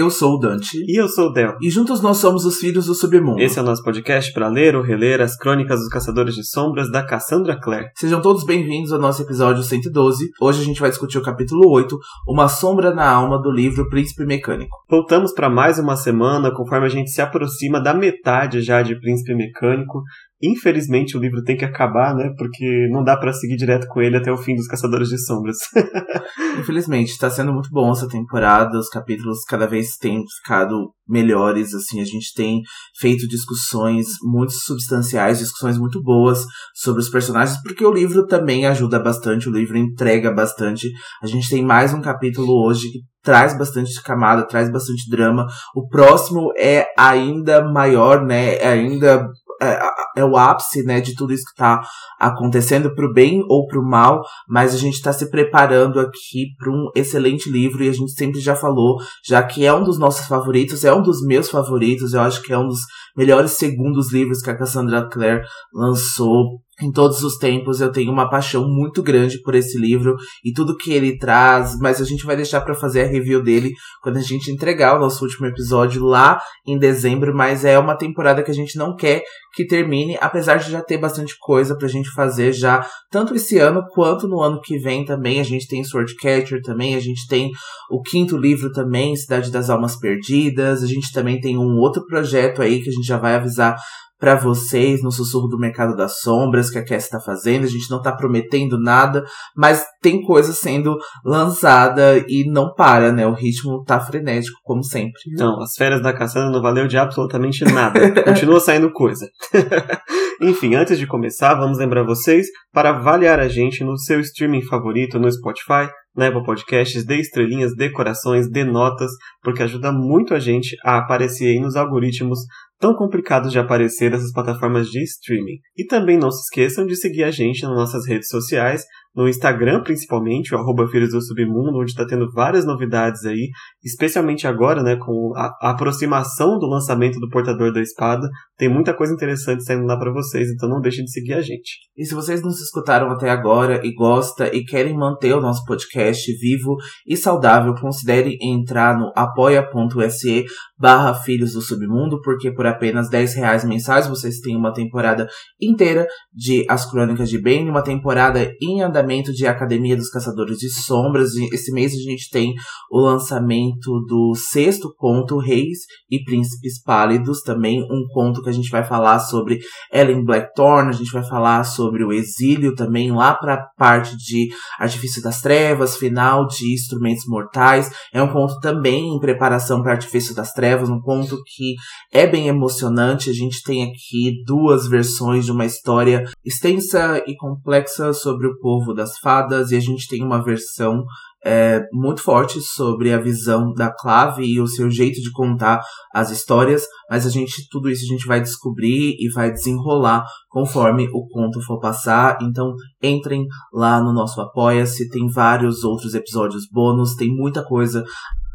Eu sou o Dante. E eu sou o Del. E juntos nós somos os Filhos do Submundo. Esse é o nosso podcast para ler ou reler as crônicas dos Caçadores de Sombras da Cassandra Clare. Sejam todos bem-vindos ao nosso episódio 112. Hoje a gente vai discutir o capítulo 8, Uma Sombra na Alma do livro Príncipe Mecânico. Voltamos para mais uma semana, conforme a gente se aproxima da metade já de Príncipe Mecânico. Infelizmente o livro tem que acabar, né? Porque não dá para seguir direto com ele até o fim dos Caçadores de Sombras. Infelizmente, tá sendo muito bom essa temporada. Os capítulos cada vez têm ficado melhores, assim, a gente tem feito discussões muito substanciais, discussões muito boas sobre os personagens, porque o livro também ajuda bastante, o livro entrega bastante. A gente tem mais um capítulo hoje que traz bastante camada, traz bastante drama. O próximo é ainda maior, né? É ainda é, é, o ápice, né, de tudo isso que tá acontecendo pro bem ou pro mal, mas a gente tá se preparando aqui para um excelente livro e a gente sempre já falou, já que é um dos nossos favoritos, é um dos meus favoritos, eu acho que é um dos melhores segundos livros que a Cassandra Clare lançou em todos os tempos. Eu tenho uma paixão muito grande por esse livro e tudo que ele traz, mas a gente vai deixar para fazer a review dele quando a gente entregar o nosso último episódio lá em dezembro, mas é uma temporada que a gente não quer que termine, apesar de já ter bastante coisa pra gente fazer já, tanto esse ano quanto no ano que vem também. A gente tem Swordcatcher também, a gente tem o quinto livro também, Cidade das Almas Perdidas, a gente também tem um outro projeto aí que a gente já vai avisar para vocês no Sussurro do Mercado das Sombras que a Cass está fazendo. A gente não está prometendo nada, mas tem coisa sendo lançada e não para, né? O ritmo tá frenético, como sempre. Não, as férias da Cassandra não valeu de absolutamente nada. Continua saindo coisa. Enfim, antes de começar, vamos lembrar vocês para avaliar a gente no seu streaming favorito no Spotify, na Apple Podcasts, dê estrelinhas, dê corações, dê notas, porque ajuda muito a gente a aparecer aí nos algoritmos tão complicados de aparecer nessas plataformas de streaming. E também não se esqueçam de seguir a gente nas nossas redes sociais, no Instagram principalmente, o arroba Filhos do Submundo, onde está tendo várias novidades aí, especialmente agora, né, com a, aproximação do lançamento do Portador da Espada, tem muita coisa interessante saindo lá para vocês, então não deixem de seguir a gente. E se vocês não se escutaram até agora e gosta e querem manter o nosso podcast vivo e saudável, considerem entrar no apoia.se barra Filhos do Submundo, porque por apenas 10 reais mensais vocês têm uma temporada inteira de As Crônicas de Bane, uma temporada em andamento de Academia dos Caçadores de Sombras. Esse mês a gente tem o lançamento do sexto conto, Reis e Príncipes Pálidos, também um conto que a gente vai falar sobre Ellen Blackthorne, a gente vai falar sobre o exílio também, lá para a parte de Artifício das Trevas, final de Instrumentos Mortais. É um conto também em preparação para Artifício das Trevas, um conto que é bem emocionante. A gente tem aqui duas versões de uma história extensa e complexa sobre o povo das Fadas, e a gente tem uma versão é, muito forte sobre a visão da Clave e o seu jeito de contar as histórias, mas a gente, tudo isso a gente vai descobrir e vai desenrolar conforme o conto for passar. Então entrem lá no nosso Apoia-se, tem vários outros episódios bônus, tem muita coisa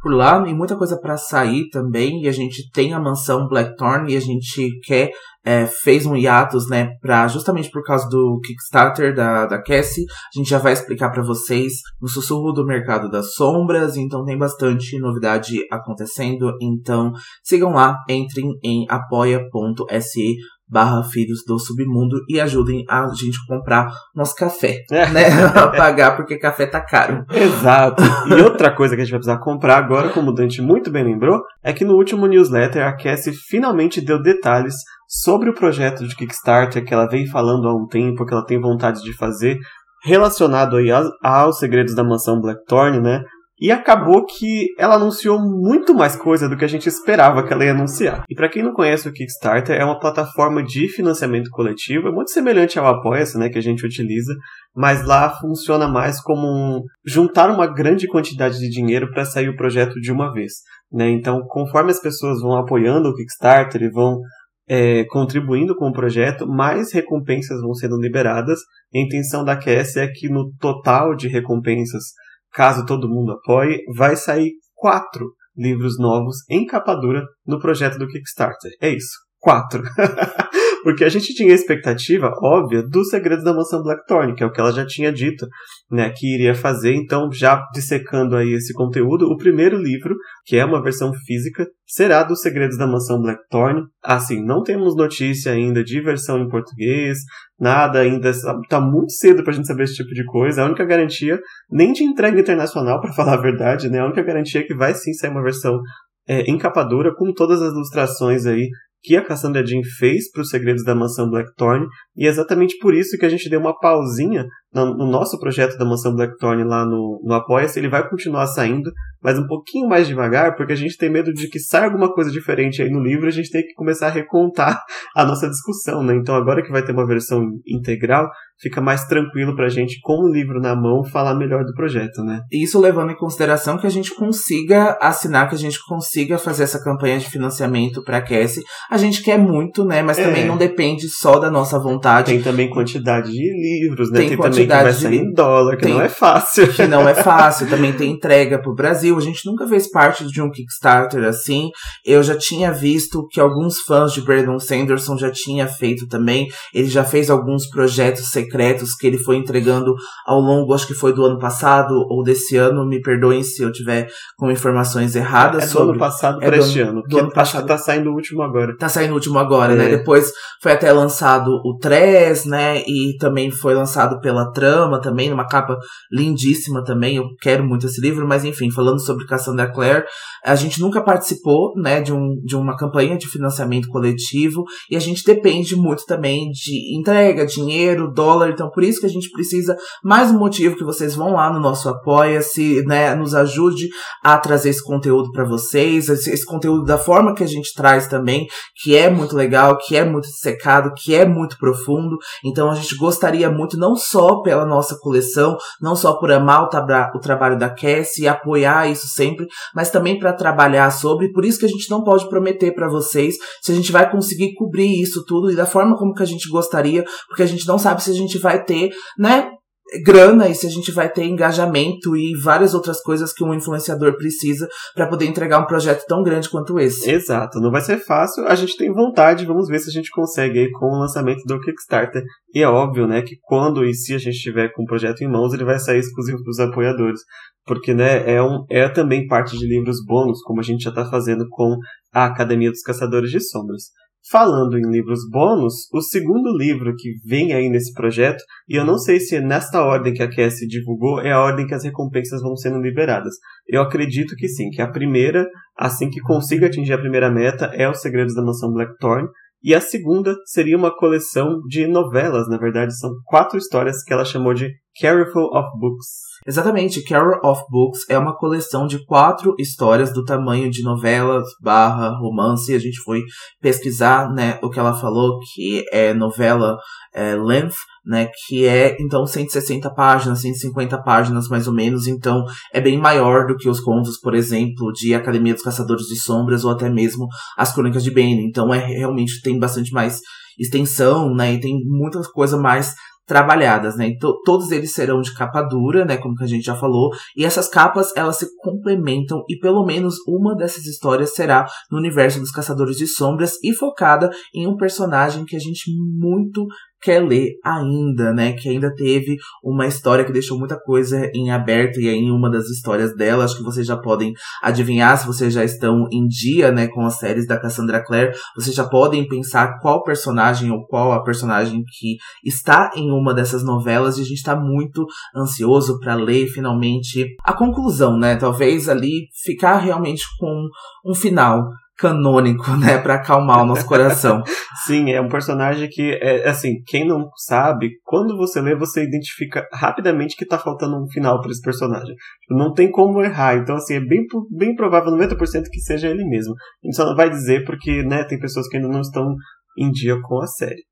por lá e muita coisa para sair também. E a gente tem a mansão Blackthorn e a gente quer é, fez um hiatus, né, pra, justamente por causa do Kickstarter da, da Cassie. A gente já vai explicar para vocês no sussurro do mercado das sombras, então tem bastante novidade acontecendo. Então sigam lá, entrem em apoia.se barra Filhos do Submundo e ajudem a gente a comprar nosso café, é. né? a pagar porque café tá caro. Exato. E outra coisa que a gente vai precisar comprar agora, como o Dante muito bem lembrou, é que no último newsletter a Cassie finalmente deu detalhes sobre o projeto de Kickstarter que ela vem falando há um tempo, que ela tem vontade de fazer, relacionado aí aos, aos segredos da mansão Blackthorn, né? E acabou que ela anunciou muito mais coisa do que a gente esperava que ela ia anunciar. E para quem não conhece o Kickstarter, é uma plataforma de financiamento coletivo, é muito semelhante ao Apoia-se, né, que a gente utiliza, mas lá funciona mais como um, juntar uma grande quantidade de dinheiro para sair o projeto de uma vez. Né? Então, conforme as pessoas vão apoiando o Kickstarter e vão é, contribuindo com o projeto, mais recompensas vão sendo liberadas. A intenção da Cassie é que no total de recompensas caso todo mundo apoie, vai sair quatro livros novos em capa dura no projeto do Kickstarter. É isso, quatro. Porque a gente tinha a expectativa óbvia dos Segredos da Mansão Blackthorn, que é o que ela já tinha dito, né, que iria fazer. Então, já dissecando aí esse conteúdo, o primeiro livro, que é uma versão física, será dos Segredos da Mansão Blackthorn. Assim, não temos notícia ainda de versão em português, nada ainda, tá muito cedo pra gente saber esse tipo de coisa. A única garantia, nem de entrega internacional, para falar a verdade, né, a única garantia é que vai sim sair uma versão é, com todas as ilustrações aí que a Cassandra Jean fez para os Segredos da Mansão Blackthorn, e é exatamente por isso que a gente deu uma pausinha no, no nosso projeto da Mansão Blackthorn lá no, no Apoia-se. Ele vai continuar saindo, mas um pouquinho mais devagar, porque a gente tem medo de que saia alguma coisa diferente aí no livro, a gente tem que começar a recontar a nossa discussão, né? Então agora que vai ter uma versão integral, fica mais tranquilo pra gente, com o livro na mão, falar melhor do projeto, né? Isso levando em consideração que a gente consiga assinar, que a gente consiga fazer essa campanha de financiamento pra Cassie. A gente quer muito, né? Mas é. também não depende só da nossa vontade. Tem também quantidade de livros, né? Tem, tem também que vai sair em dólar, que tem, não é fácil. Que não é fácil. também tem entrega pro Brasil. A gente nunca fez parte de um Kickstarter assim. Eu já tinha visto que alguns fãs de Brandon Sanderson já tinha feito também. Ele já fez alguns projetos secretos que ele foi entregando ao longo, acho que foi do ano passado ou desse ano. Me perdoem se eu tiver com informações erradas. É sobre... do ano passado é para este ano. Do ano passado. Acho que tá saindo o último agora. Tá saindo o último agora, né? é. né? Depois foi até lançado o Tres, né? E também foi lançado pela Trama também, numa capa lindíssima também. Eu quero muito esse livro, mas enfim, falando sobre Cassandra Clare, a gente nunca participou, né, de, um, de uma campanha de financiamento coletivo e a gente depende muito também de entrega, dinheiro, dólar. Então, por isso que a gente precisa mais um motivo que vocês vão lá no nosso Apoia-se, né? Nos ajude a trazer esse conteúdo para vocês, esse, esse, conteúdo da forma que a gente traz também, que é muito legal, que é muito secado, que é muito profundo. Então, a gente gostaria muito, não só pela nossa coleção, não só por amar o, o trabalho da Cassie e apoiar isso sempre, mas também para trabalhar sobre. Por isso que a gente não pode prometer para vocês se a gente vai conseguir cobrir isso tudo e da forma como que a gente gostaria, porque a gente não sabe se a gente vai ter, né, grana e se a gente vai ter engajamento e várias outras coisas que um influenciador precisa para poder entregar um projeto tão grande quanto esse. Exato, não vai ser fácil, a gente tem vontade, vamos ver se a gente consegue aí com o lançamento do Kickstarter. E é óbvio, né, que quando e se a gente tiver com o projeto em mãos, ele vai sair exclusivo para os apoiadores. Porque, né, é, um, é também parte de livros bônus, como a gente já está fazendo com a Academia dos Caçadores de Sombras. Falando em livros bônus, o segundo livro que vem aí nesse projeto, e eu não sei se é nesta ordem que a Cassie divulgou, é a ordem que as recompensas vão sendo liberadas. Eu acredito que sim, que a primeira, assim que consiga atingir a primeira meta, é Os Segredos da Mansão Blackthorn, e a segunda seria uma coleção de novelas, na verdade são quatro histórias que ela chamou de Careful of Books. Exatamente, Carol of Books é uma coleção de quatro histórias do tamanho de novelas barra romance. A gente foi pesquisar, né, o que ela falou, que é novela é, length, né, que é, então, 160 páginas, 150 páginas mais ou menos, então é bem maior do que os contos, por exemplo, de Academia dos Caçadores de Sombras ou até mesmo as Crônicas de Bane. Então, é realmente tem bastante mais extensão, né, e tem muita coisa mais trabalhadas, né? Então, todos eles serão de capa dura, né? Como que a gente já falou. E essas capas, elas se complementam e pelo menos uma dessas histórias será no universo dos Caçadores de Sombras e focada em um personagem que a gente muito quer ler ainda, né? Que ainda teve uma história que deixou muita coisa em aberto e em uma das histórias dela, acho que vocês já podem adivinhar se vocês já estão em dia, né, com as séries da Cassandra Clare, vocês já podem pensar qual personagem ou qual a personagem que está em uma dessas novelas e a gente está muito ansioso para ler finalmente a conclusão, né? Talvez ali ficar realmente com um final canônico, né, para acalmar o nosso coração. Sim, é um personagem que é assim, quem não sabe, quando você lê, você identifica rapidamente que tá faltando um final para esse personagem. Não tem como errar, então assim, é bem bem provável 90% que seja ele mesmo. A gente só não vai dizer porque, né, tem pessoas que ainda não estão em dia com a série.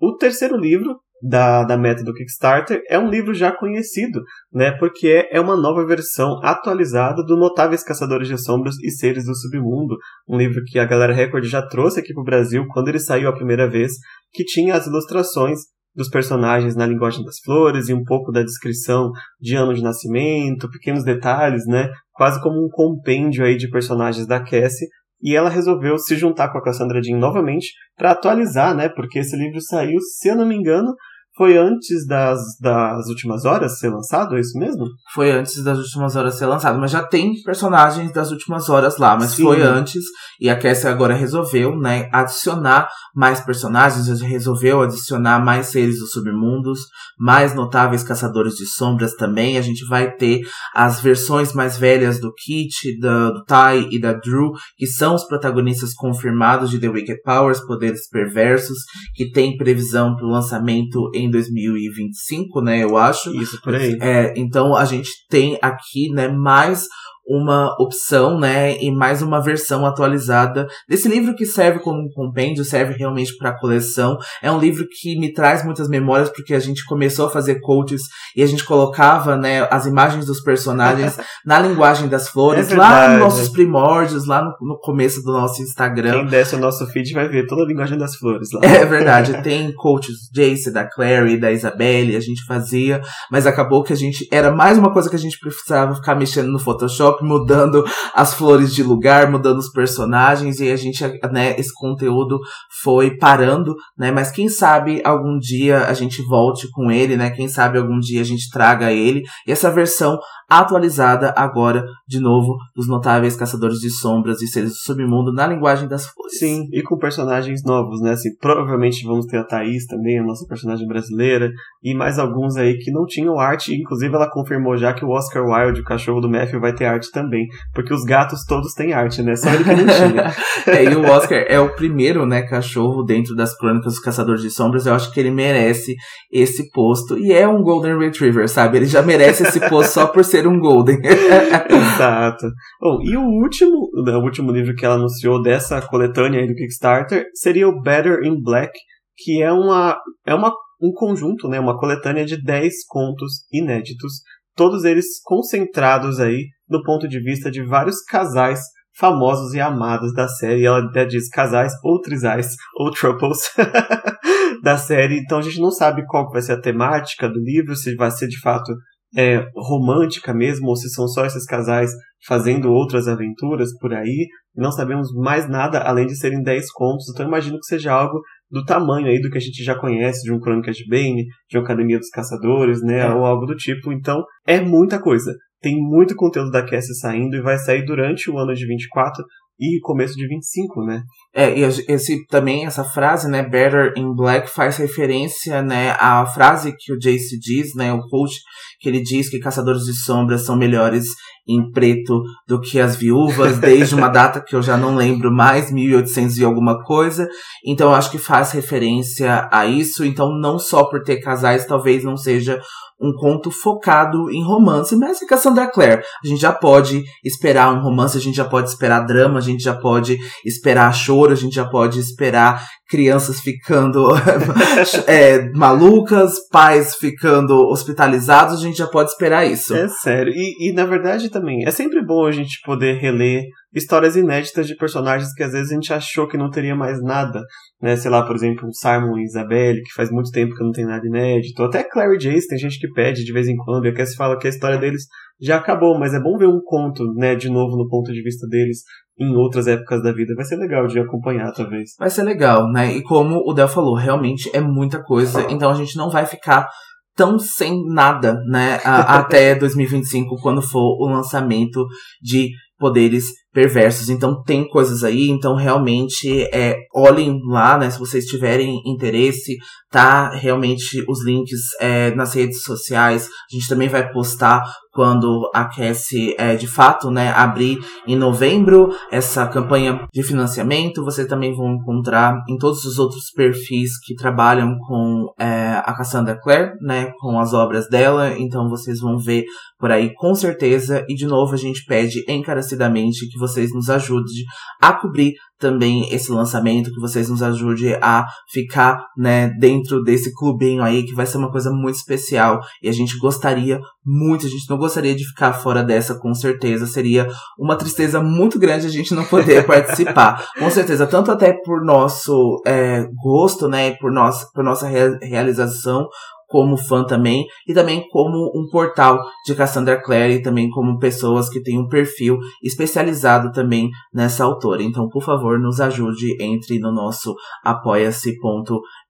O terceiro livro da, da meta do Kickstarter é um livro já conhecido, né? Porque é, é uma nova versão atualizada do Notáveis Caçadores de Sombras e Seres do Submundo, um livro que a Galera Record já trouxe aqui para o Brasil quando ele saiu a primeira vez, que tinha as ilustrações dos personagens na linguagem das flores e um pouco da descrição de ano de nascimento, pequenos detalhes, né? Quase como um compêndio aí de personagens da Cassie e ela resolveu se juntar com a Cassandra Jean novamente para atualizar, né? Porque esse livro saiu, se eu não me engano, foi antes das, das últimas horas ser lançado, é isso mesmo? Foi antes das últimas horas ser lançado, mas já tem personagens das últimas horas lá, mas Sim. foi antes, e a Cassie agora resolveu, né, adicionar mais personagens, resolveu adicionar mais seres dos submundos, mais notáveis caçadores de sombras também, a gente vai ter as versões mais velhas do Kit, do, do Ty e da Drew, que são os protagonistas confirmados de The Wicked Powers, Poderes Perversos, que tem previsão para o lançamento em 2025, né, eu acho. Isso, por aí. É, então a gente tem aqui, né, mais uma opção, né, e mais uma versão atualizada desse livro que serve como um compêndio, serve realmente para coleção. É um livro que me traz muitas memórias porque a gente começou a fazer coaches e a gente colocava, né, as imagens dos personagens na linguagem das flores, é lá nos nossos primórdios, lá no, no, começo do nosso Instagram. Quem desce o nosso feed vai ver toda a linguagem das flores lá. É verdade, tem coaches Jace, da Clary, da Isabelle, a gente fazia, mas acabou que a gente era mais uma coisa que a gente precisava ficar mexendo no Photoshop mudando as flores de lugar, mudando os personagens, e a gente, né, esse conteúdo foi parando, né, mas quem sabe algum dia a gente volte com ele, né, quem sabe algum dia a gente traga ele, e essa versão atualizada agora, de novo, dos notáveis caçadores de sombras e seres do submundo na linguagem das flores. Sim, e com personagens novos, né? Assim, provavelmente vamos ter a Thaís também, a nossa personagem brasileira, e mais alguns aí que não tinham arte, inclusive ela confirmou já que o Oscar Wilde, o cachorro do Matthew, vai ter arte também, porque os gatos todos têm arte, né? Só ele que não tinha. é, e o Oscar é o primeiro, né, cachorro dentro das crônicas dos caçadores de sombras, eu acho que ele merece esse posto, e é um Golden Retriever, sabe? Ele já merece esse posto só por ser ser um Golden. Exato. Bom, e o último, né, o último livro que ela anunciou dessa coletânea aí do Kickstarter seria o Better in Black, que é uma é uma um conjunto, né, uma coletânea de 10 contos inéditos, todos eles concentrados aí do ponto de vista de vários casais famosos e amados da série. Ela até diz casais ou trisais ou triples da série. Então a gente não sabe qual vai ser a temática do livro, se vai ser de fato é, romântica mesmo, ou se são só esses casais fazendo outras aventuras por aí. Não sabemos mais nada além de serem 10 contos, então imagino que seja algo do tamanho aí do que a gente já conhece de um Crônicas de Bane, de uma Academia dos Caçadores, né, é. ou algo do tipo. Então, é muita coisa. Tem muito conteúdo da Cassie saindo e vai sair durante o ano de 24 e começo de 25, né? É, e esse também, essa frase, né, Better in Black, faz referência, né, à frase que o Jace diz, né, o coach, que ele diz que caçadores de sombras são melhores em preto do que as viúvas, desde uma data que eu já não lembro mais, 1800 e alguma coisa. Então acho que faz referência a isso. Então não só por ter casais, talvez não seja um conto focado em romance, mas é Cassandra Clare. A gente já pode esperar um romance, a gente já pode esperar drama, a gente já pode esperar choro, a gente já pode esperar crianças ficando é, malucas, pais ficando hospitalizados, a gente já pode esperar isso. É sério. E, e na verdade também, é sempre bom a gente poder reler histórias inéditas de personagens que às vezes a gente achou que não teria mais nada. Né? Sei lá, por exemplo, o Simon e Isabelle, que faz muito tempo que não tem nada inédito. Até Clary Jace, tem gente que pede de vez em quando, e que se fala que a história deles já acabou, mas é bom ver um conto, né, de novo no ponto de vista deles em outras épocas da vida. Vai ser legal de acompanhar, talvez. Vai ser legal, né? E como o Del falou, realmente é muita coisa, então a gente não vai ficar tão sem nada, né, a, até 2025, quando for o lançamento de poderes perversos. Então tem coisas aí, então realmente é, olhem lá, né? Se vocês tiverem interesse, tá realmente os links é, nas redes sociais. A gente também vai postar quando a Cassie é, de fato né, abrir em novembro essa campanha de financiamento. Vocês também vão encontrar em todos os outros perfis que trabalham com é, a Cassandra Clare, né, com as obras dela. Então vocês vão ver por aí com certeza. E de novo a gente pede encarecidamente que vocês nos ajudem a cobrir também esse lançamento, que vocês nos ajudem a ficar, né, dentro desse clubinho aí, que vai ser uma coisa muito especial. E a gente gostaria muito, a gente não gostaria de ficar fora dessa, com certeza. Seria uma tristeza muito grande a gente não poder participar. Com certeza, tanto até por nosso é, gosto, né, por, nosso, por nossa realização, como fã também, e também como um portal de Cassandra Clare, e também como pessoas que têm um perfil especializado também nessa autora. Então, por favor, nos ajude, entre no nosso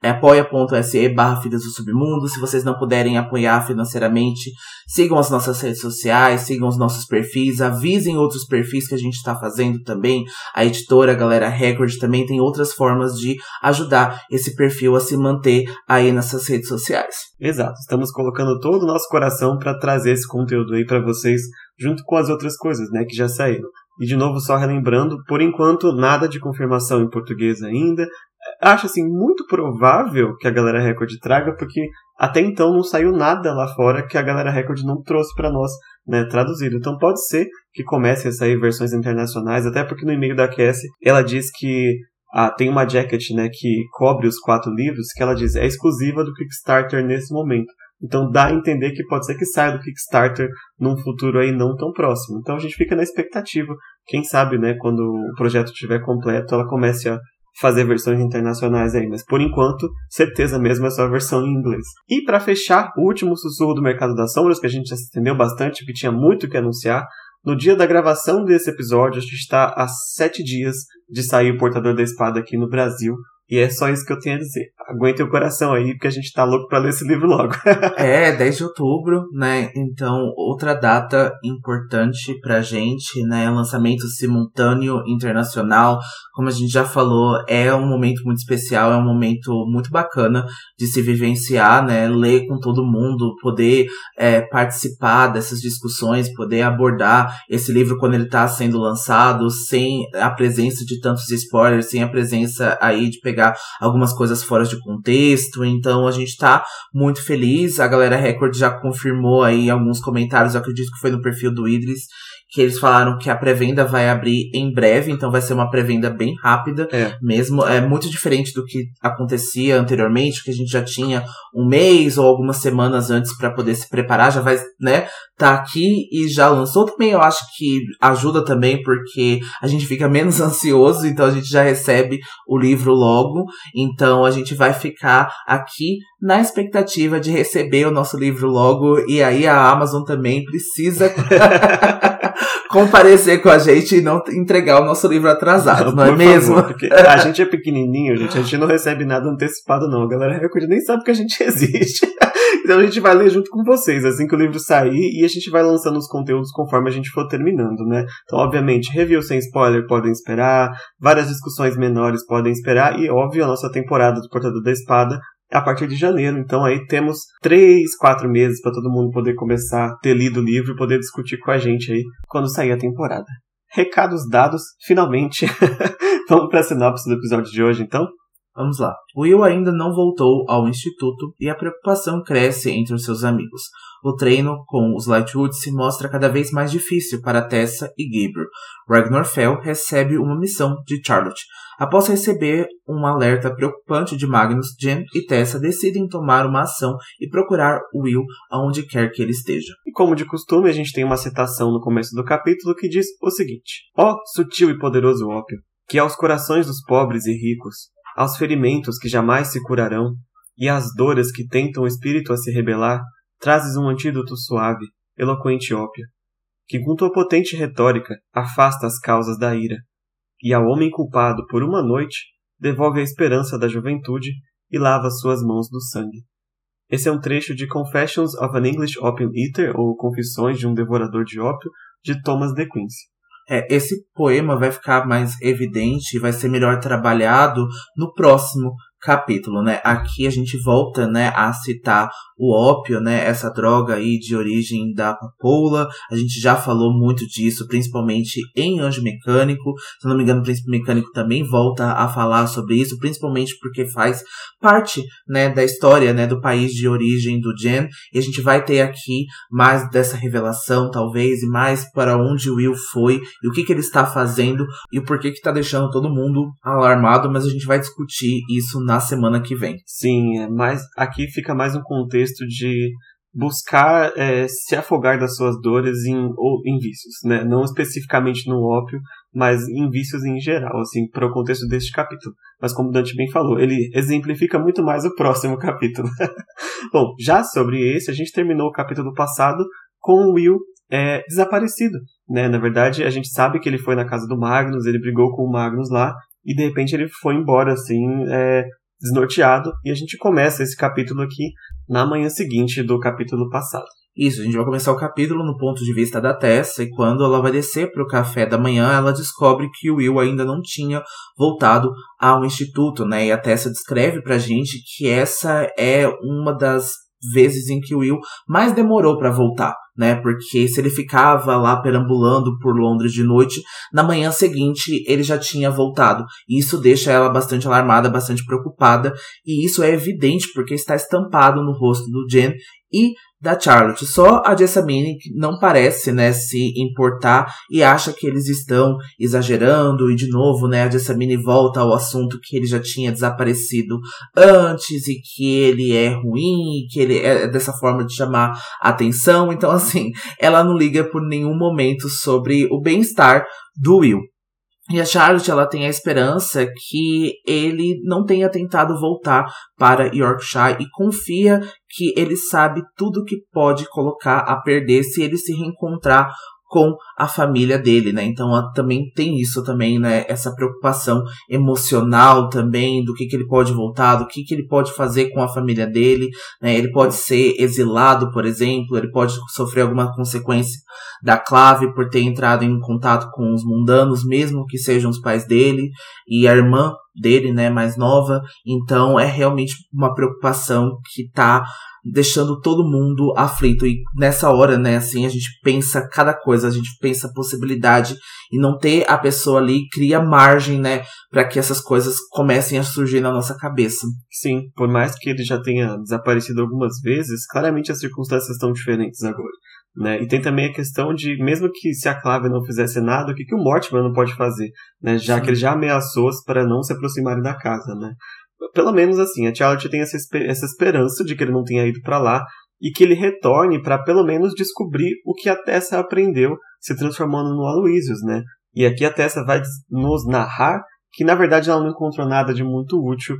apoia-se apoia.se barra Filhos do Submundo. Se vocês não puderem apoiar financeiramente, sigam as nossas redes sociais, sigam os nossos perfis, avisem outros perfis que a gente está fazendo também. A editora, a Galera Record, também tem outras formas de ajudar esse perfil a se manter aí nessas redes sociais. Exato, estamos colocando todo o nosso coração para trazer esse conteúdo aí para vocês, junto com as outras coisas, né, que já saíram. E de novo, só relembrando, por enquanto, nada de confirmação em português ainda acho assim muito provável que a Galera Record traga, porque até então não saiu nada lá fora que a Galera Record não trouxe para nós, né, traduzido. Então pode ser que comece a sair versões internacionais, até porque no e-mail da Cassie ela diz que ah, tem uma jacket, né, que cobre os quatro livros, que ela diz é exclusiva do Kickstarter nesse momento. Então dá a entender que pode ser que saia do Kickstarter num futuro aí não tão próximo. Então a gente fica na expectativa. Quem sabe, né, quando o projeto estiver completo, ela comece a fazer versões internacionais aí, mas por enquanto, certeza mesmo é só a versão em inglês. E para fechar, o último sussurro do mercado das sombras, que a gente já se entendeu bastante, que tinha muito que anunciar. No dia da gravação desse episódio, a gente está a sete dias de sair o Portador da Espada aqui no Brasil. E é só isso que eu tenho a dizer. Aguentem o coração aí, porque a gente tá louco pra ler esse livro logo. é, 10 de outubro, né? Então, outra data importante pra gente, né? Lançamento simultâneo internacional. Como a gente já falou, é um momento muito especial, é um momento muito bacana de se vivenciar, né? Ler com todo mundo, poder é, participar dessas discussões, poder abordar esse livro quando ele tá sendo lançado, sem a presença de tantos spoilers, sem a presença aí de pegar pegar algumas coisas fora de contexto. Então a gente tá muito feliz. A galera Record já confirmou aí alguns comentários, eu acredito que foi no perfil do Idris, que eles falaram que a pré-venda vai abrir em breve, então vai ser uma pré-venda bem rápida é. mesmo. É muito diferente do que acontecia anteriormente, que a gente já tinha um mês ou algumas semanas antes para poder se preparar, já vai, né, tá aqui e já lançou também. Eu acho que ajuda também porque a gente fica menos ansioso, então a gente já recebe o livro logo. Então a gente vai ficar aqui na expectativa de receber o nosso livro logo e aí a Amazon também precisa comparecer com a gente e não entregar o nosso livro atrasado, não, não é mesmo? Favor, porque a gente é pequenininho, gente, a gente não recebe nada antecipado não. A galera Record nem sabe que a gente existe. então a gente vai ler junto com vocês, assim que o livro sair, e a gente vai lançando os conteúdos conforme a gente for terminando, né? Então, obviamente, review sem spoiler podem esperar, várias discussões menores podem esperar, e óbvio, a nossa temporada do Portador da Espada a partir de janeiro. Então aí temos três, quatro meses para todo mundo poder começar a ter lido o livro e poder discutir com a gente aí quando sair a temporada. Recados dados, finalmente. Vamos para a sinopse do episódio de hoje, então? Vamos lá. Will ainda não voltou ao instituto e a preocupação cresce entre os seus amigos. O treino com os Lightwood se mostra cada vez mais difícil para Tessa e Gabriel. Ragnar Fell recebe uma missão de Charlotte. Após receber um alerta preocupante de Magnus, Jen e Tessa decidem tomar uma ação e procurar Will aonde quer que ele esteja. E como de costume, a gente tem uma citação no começo do capítulo que diz o seguinte: Ó oh, sutil e poderoso ópio, que aos corações dos pobres e ricos, aos ferimentos que jamais se curarão, e às dores que tentam o espírito a se rebelar, trazes um antídoto suave, eloquente ópio, que com tua potente retórica afasta as causas da ira, e ao homem culpado por uma noite devolve a esperança da juventude e lava suas mãos do sangue. Esse é um trecho de Confessions of an English Opium Eater, ou Confissões de um Devorador de Ópio, de Thomas de Quincy. É, esse poema vai ficar mais evidente vai ser melhor trabalhado no próximo capítulo, né? Aqui a gente volta, né, a citar o ópio, né, essa droga aí de origem da papoula. A gente já falou muito disso, principalmente em Anjo Mecânico. Se não me engano, o Príncipe Mecânico também volta a falar sobre isso, principalmente porque faz parte, né, da história, né, do país de origem do Jen. E a gente vai ter aqui mais dessa revelação, talvez, e mais para onde o Will foi, e o que que ele está fazendo, e o porquê que tá deixando todo mundo alarmado, mas a gente vai discutir isso na semana que vem. Sim, é aqui fica mais um contexto de buscar é, se afogar das suas dores em, ou, em vícios, né? Não especificamente no ópio, mas em vícios em geral, assim, para o contexto deste capítulo. Mas como Dante bem falou, ele exemplifica muito mais o próximo capítulo. Bom, já sobre esse, a gente terminou o capítulo passado com o Will é, desaparecido. Né? Na verdade, a gente sabe que ele foi na casa do Magnus, ele brigou com o Magnus lá, e de repente ele foi embora, assim, é, desnorteado. E a gente começa esse capítulo aqui na manhã seguinte do capítulo passado. Isso, a gente vai começar o capítulo no ponto de vista da Tessa, e quando ela vai descer para o café da manhã, ela descobre que o Will ainda não tinha voltado ao instituto, né? E a Tessa descreve pra gente que essa é uma das vezes em que o Will mais demorou para voltar, né? Porque se ele ficava lá perambulando por Londres de noite, na manhã seguinte ele já tinha voltado. E isso deixa ela bastante alarmada, bastante preocupada, e isso é evidente porque está estampado no rosto do Jen e da Charlotte. Só a Jessamine não parece, né, se importar e acha que eles estão exagerando e de novo, né, a Jessamine volta ao assunto que ele já tinha desaparecido antes e que ele é ruim, que ele é dessa forma de chamar atenção. Então, assim, ela não liga por nenhum momento sobre o bem-estar do Will. E a Charlotte, ela tem a esperança que ele não tenha tentado voltar para Yorkshire e confia que ele sabe tudo que pode colocar a perder se ele se reencontrar com a família dele, né? Então também tem isso também, né? Essa preocupação emocional também do que, que ele pode voltar, do que, que ele pode fazer com a família dele, né? Ele pode ser exilado, por exemplo, ele pode sofrer alguma consequência da clave por ter entrado em contato com os mundanos, mesmo que sejam os pais dele e a irmã dele, né, mais nova. Então é realmente uma preocupação que tá deixando todo mundo aflito. E nessa hora, né, assim, a gente pensa cada coisa, a gente pensa a possibilidade e não ter a pessoa ali cria margem, né, para que essas coisas comecem a surgir na nossa cabeça. Sim, por mais que ele já tenha desaparecido algumas vezes, claramente as circunstâncias estão diferentes agora. Né? E tem também a questão de, mesmo que se a Clave não fizesse nada, o que, que o Mortimer não pode fazer? Né? Já Sim. que ele já ameaçou-as para não se aproximarem da casa. Né? Pelo menos assim, a Charlotte tem essa, essa esperança de que ele não tenha ido para lá e que ele retorne para pelo menos descobrir o que a Tessa aprendeu se transformando no Aloysius, né? E aqui a Tessa vai nos narrar que na verdade ela não encontrou nada de muito útil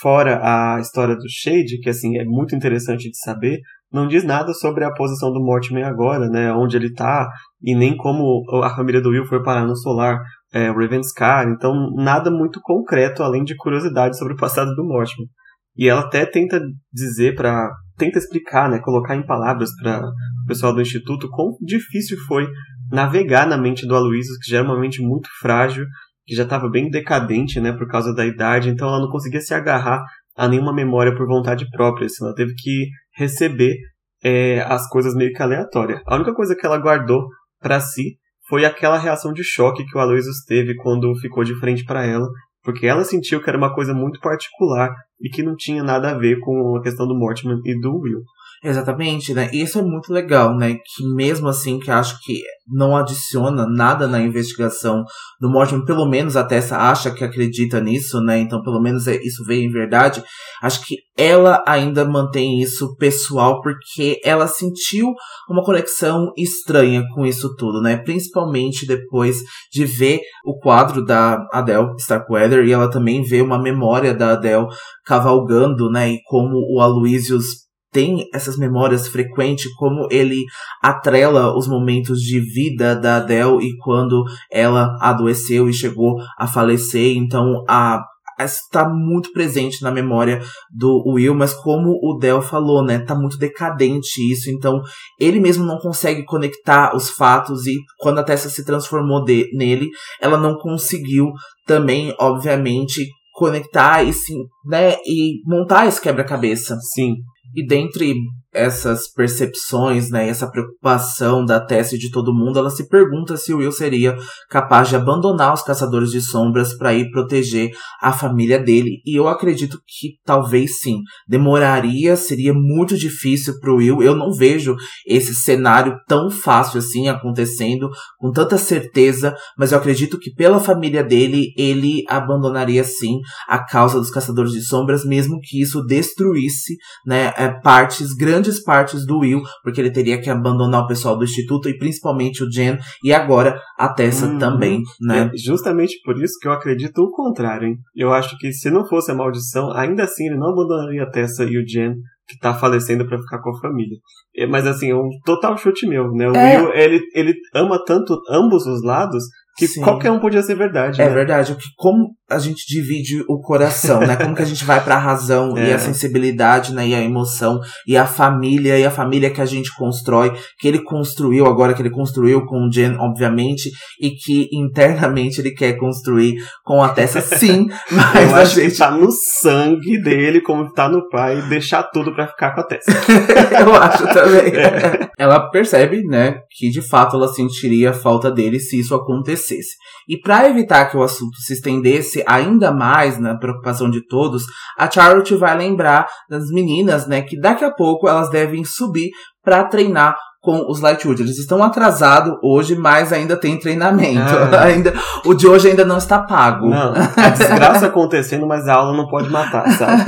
fora a história do Shade, que assim é muito interessante de saber, não diz nada sobre a posição do Mortimer agora, né, onde ele está e nem como a família do Will foi parar no solar é, Ravenscar, então nada muito concreto além de curiosidade sobre o passado do Mortimer. E ela até tenta dizer para tenta explicar, né, colocar em palavras para o pessoal do instituto quão difícil foi navegar na mente do Aloysius, que já era uma mente muito frágil, que já estava bem decadente, né, por causa da idade, então ela não conseguia se agarrar a nenhuma memória por vontade própria, assim, ela teve que receber é, as coisas meio que aleatórias. A única coisa que ela guardou para si foi aquela reação de choque que o Aloysius teve quando ficou de frente para ela, porque ela sentiu que era uma coisa muito particular e que não tinha nada a ver com a questão do Mortimer e do Will. Exatamente, né? Isso é muito legal, né? Que mesmo assim, que acho que não adiciona nada na investigação do Mortimer, pelo menos a Tessa acha que acredita nisso, né? Então, pelo menos é, isso veio em verdade. Acho que ela ainda mantém isso pessoal porque ela sentiu uma conexão estranha com isso tudo, né? Principalmente depois de ver o quadro da Adele Starkweather e ela também vê uma memória da Adele cavalgando, né? E como o Aloysius tem essas memórias frequentes, como ele atrela os momentos de vida da Adele e quando ela adoeceu e chegou a falecer. Então, a está muito presente na memória do Will, mas como o Del falou, né, tá muito decadente isso, então ele mesmo não consegue conectar os fatos e quando a Tessa se transformou de, nele, ela não conseguiu também, obviamente, conectar e sim, né, e montar esse quebra-cabeça. Sim. E dentre essas percepções, né, essa preocupação da Tess de todo mundo, ela se pergunta se o Will seria capaz de abandonar os caçadores de sombras para ir proteger a família dele. E eu acredito que talvez sim. Demoraria, seria muito difícil pro Will. Eu não vejo esse cenário tão fácil assim acontecendo com tanta certeza, mas eu acredito que pela família dele, ele abandonaria sim a causa dos caçadores de sombras, mesmo que isso destruísse, né, é, partes grandes grandes partes do Will, porque ele teria que abandonar o pessoal do instituto e principalmente o Jen e agora a Tessa uhum. também, né? É justamente por isso que eu acredito o contrário, hein? Eu acho que se não fosse a maldição, ainda assim ele não abandonaria a Tessa e o Jen que tá falecendo para ficar com a família. É, mas assim, é um total chute meu, né? O é. Will, ele, ele ama tanto ambos os lados que Sim. qualquer um podia ser verdade. É né? verdade. Que como a gente divide o coração, né? Como que a gente vai para a razão é. e a sensibilidade, né? E a emoção e a família e a família que a gente constrói, que ele construiu agora que ele construiu com o Jen, obviamente, e que internamente ele quer construir com a Tessa, sim. Mas Eu a acho gente que tá no sangue dele, como tá no pai, deixar tudo para ficar com a Tessa. Eu acho também. É. Ela percebe, né, que de fato ela sentiria falta dele se isso acontecesse. E para evitar que o assunto se estendesse ainda mais na preocupação de todos, a Charlotte vai lembrar das meninas, né, que daqui a pouco elas devem subir para treinar com os Lightwood. Eles estão atrasados hoje, mas ainda tem treinamento. Ah. ainda, o de hoje ainda não está pago. Não, a desgraça acontecendo, mas a aula não pode matar, sabe?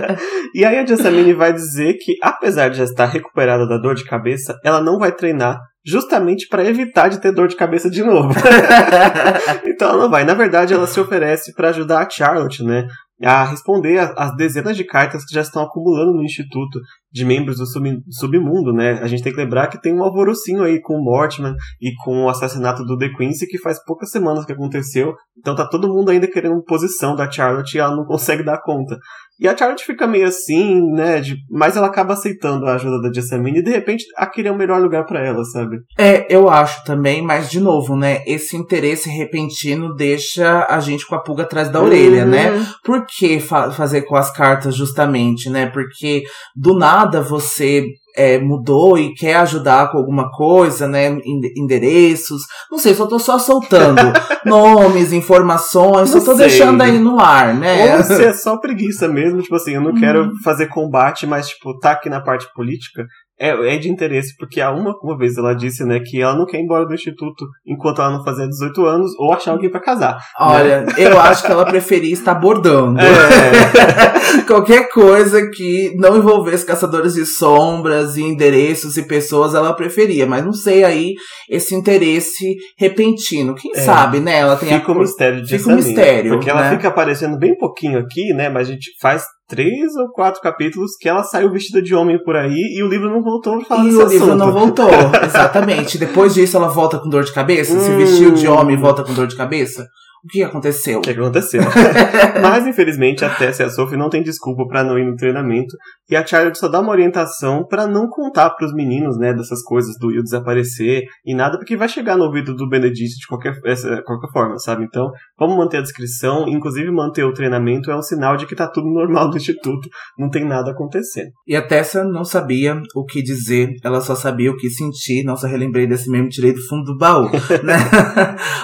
e aí a Jessamine vai dizer que, apesar de já estar recuperada da dor de cabeça, ela não vai treinar justamente para evitar de ter dor de cabeça de novo. então ela não vai. Na verdade, ela se oferece para ajudar a Charlotte, né? A responder as dezenas de cartas que já estão acumulando no Instituto de membros do sub, submundo, né? A gente tem que lembrar que tem um alvorocinho aí com o Mortman e com o assassinato do The Quincy que faz poucas semanas que aconteceu. Então tá todo mundo ainda querendo posição da Charlotte e ela não consegue dar conta. E a Charlotte fica meio assim, né? De, mas ela acaba aceitando a ajuda da Jessamine e de repente aquele é o melhor lugar para ela, sabe? É, eu acho também, mas de novo, né? Esse interesse repentino deixa a gente com a pulga atrás da orelha, né? uhum. né? Por que fa fazer com as cartas justamente, né? Porque do nada você é, mudou e quer ajudar com alguma coisa, né? Endereços. Não sei, só tô só soltando nomes, informações, não só tô sei. deixando aí no ar, né? Ou se é só preguiça mesmo, tipo assim, eu não hum. quero fazer combate, mas, tipo, tá aqui na parte política, é, é de interesse, porque há uma, uma vez ela disse, né, que ela não quer ir embora do instituto enquanto ela não fazer 18 anos ou achar alguém para casar. Olha, né? eu acho que ela preferia estar bordando. É. Qualquer coisa que não envolvesse caçadores de sombras e endereços e pessoas, ela preferia. Mas não sei aí esse interesse repentino. Quem é. sabe, né? Ela tem fica a... um mistério de Fica um mistério. Porque ela né? fica aparecendo bem pouquinho aqui, né? Mas a gente faz três ou quatro capítulos que ela saiu vestida de homem por aí e o livro não voltou pra falar E o livro não voltou, exatamente. Depois disso ela volta com dor de cabeça? Hum. Se vestiu de homem e volta com dor de cabeça? O que aconteceu? O que aconteceu? Mas, infelizmente, a Tessa e a Sophie não tem desculpa para não ir no treinamento. E a Charlotte só dá uma orientação para não contar para os meninos, né, dessas coisas do Will desaparecer e nada, porque vai chegar no ouvido do Benedict de qualquer, essa, qualquer forma, sabe? Então, vamos manter a descrição, inclusive manter o treinamento é um sinal de que tá tudo normal no instituto, não tem nada acontecendo. E a Tessa não sabia o que dizer, ela só sabia o que sentir. Nossa, relembrei desse mesmo, tirei do fundo do baú, né?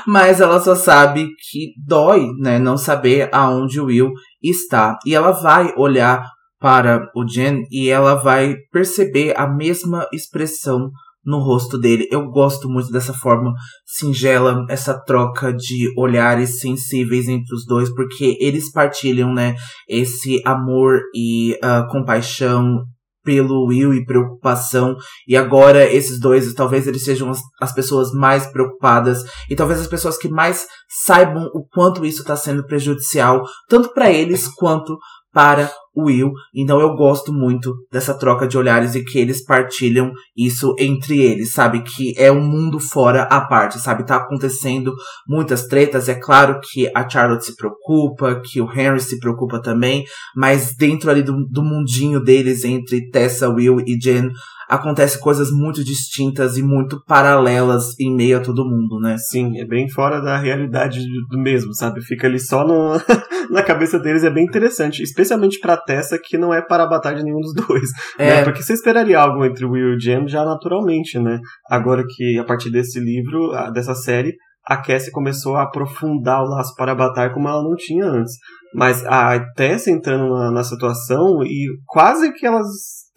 Mas ela só sabe que dói, né, não saber aonde o Will está. E ela vai olhar para o Jen e ela vai perceber a mesma expressão no rosto dele. Eu gosto muito dessa forma singela, essa troca de olhares sensíveis entre os dois, porque eles partilham, né, esse amor e uh, compaixão pelo Will e preocupação. E agora esses dois, talvez eles sejam as, as pessoas mais preocupadas e talvez as pessoas que mais saibam o quanto isso está sendo prejudicial, tanto para eles quanto para o Will. Então eu gosto muito dessa troca de olhares e que eles partilham isso entre eles, sabe? Que é um mundo fora à parte, sabe? Tá acontecendo muitas tretas. É claro que a Charlotte se preocupa, que o Henry se preocupa também, mas dentro ali do, do mundinho deles entre Tessa, Will e Jen, acontece coisas muito distintas e muito paralelas em meio a todo mundo, né? Sim, é bem fora da realidade do mesmo, sabe? Fica ali só no, na cabeça deles, é bem interessante, especialmente pra Tessa, que não é para a batalha de nenhum dos dois, é. né? Porque você esperaria algo entre o Will e o Jen já naturalmente, né? Agora que a partir desse livro, dessa série, a Cassie começou a aprofundar o laço para a batalha como ela não tinha antes. Mas a Tessa entrando na, na situação e quase que elas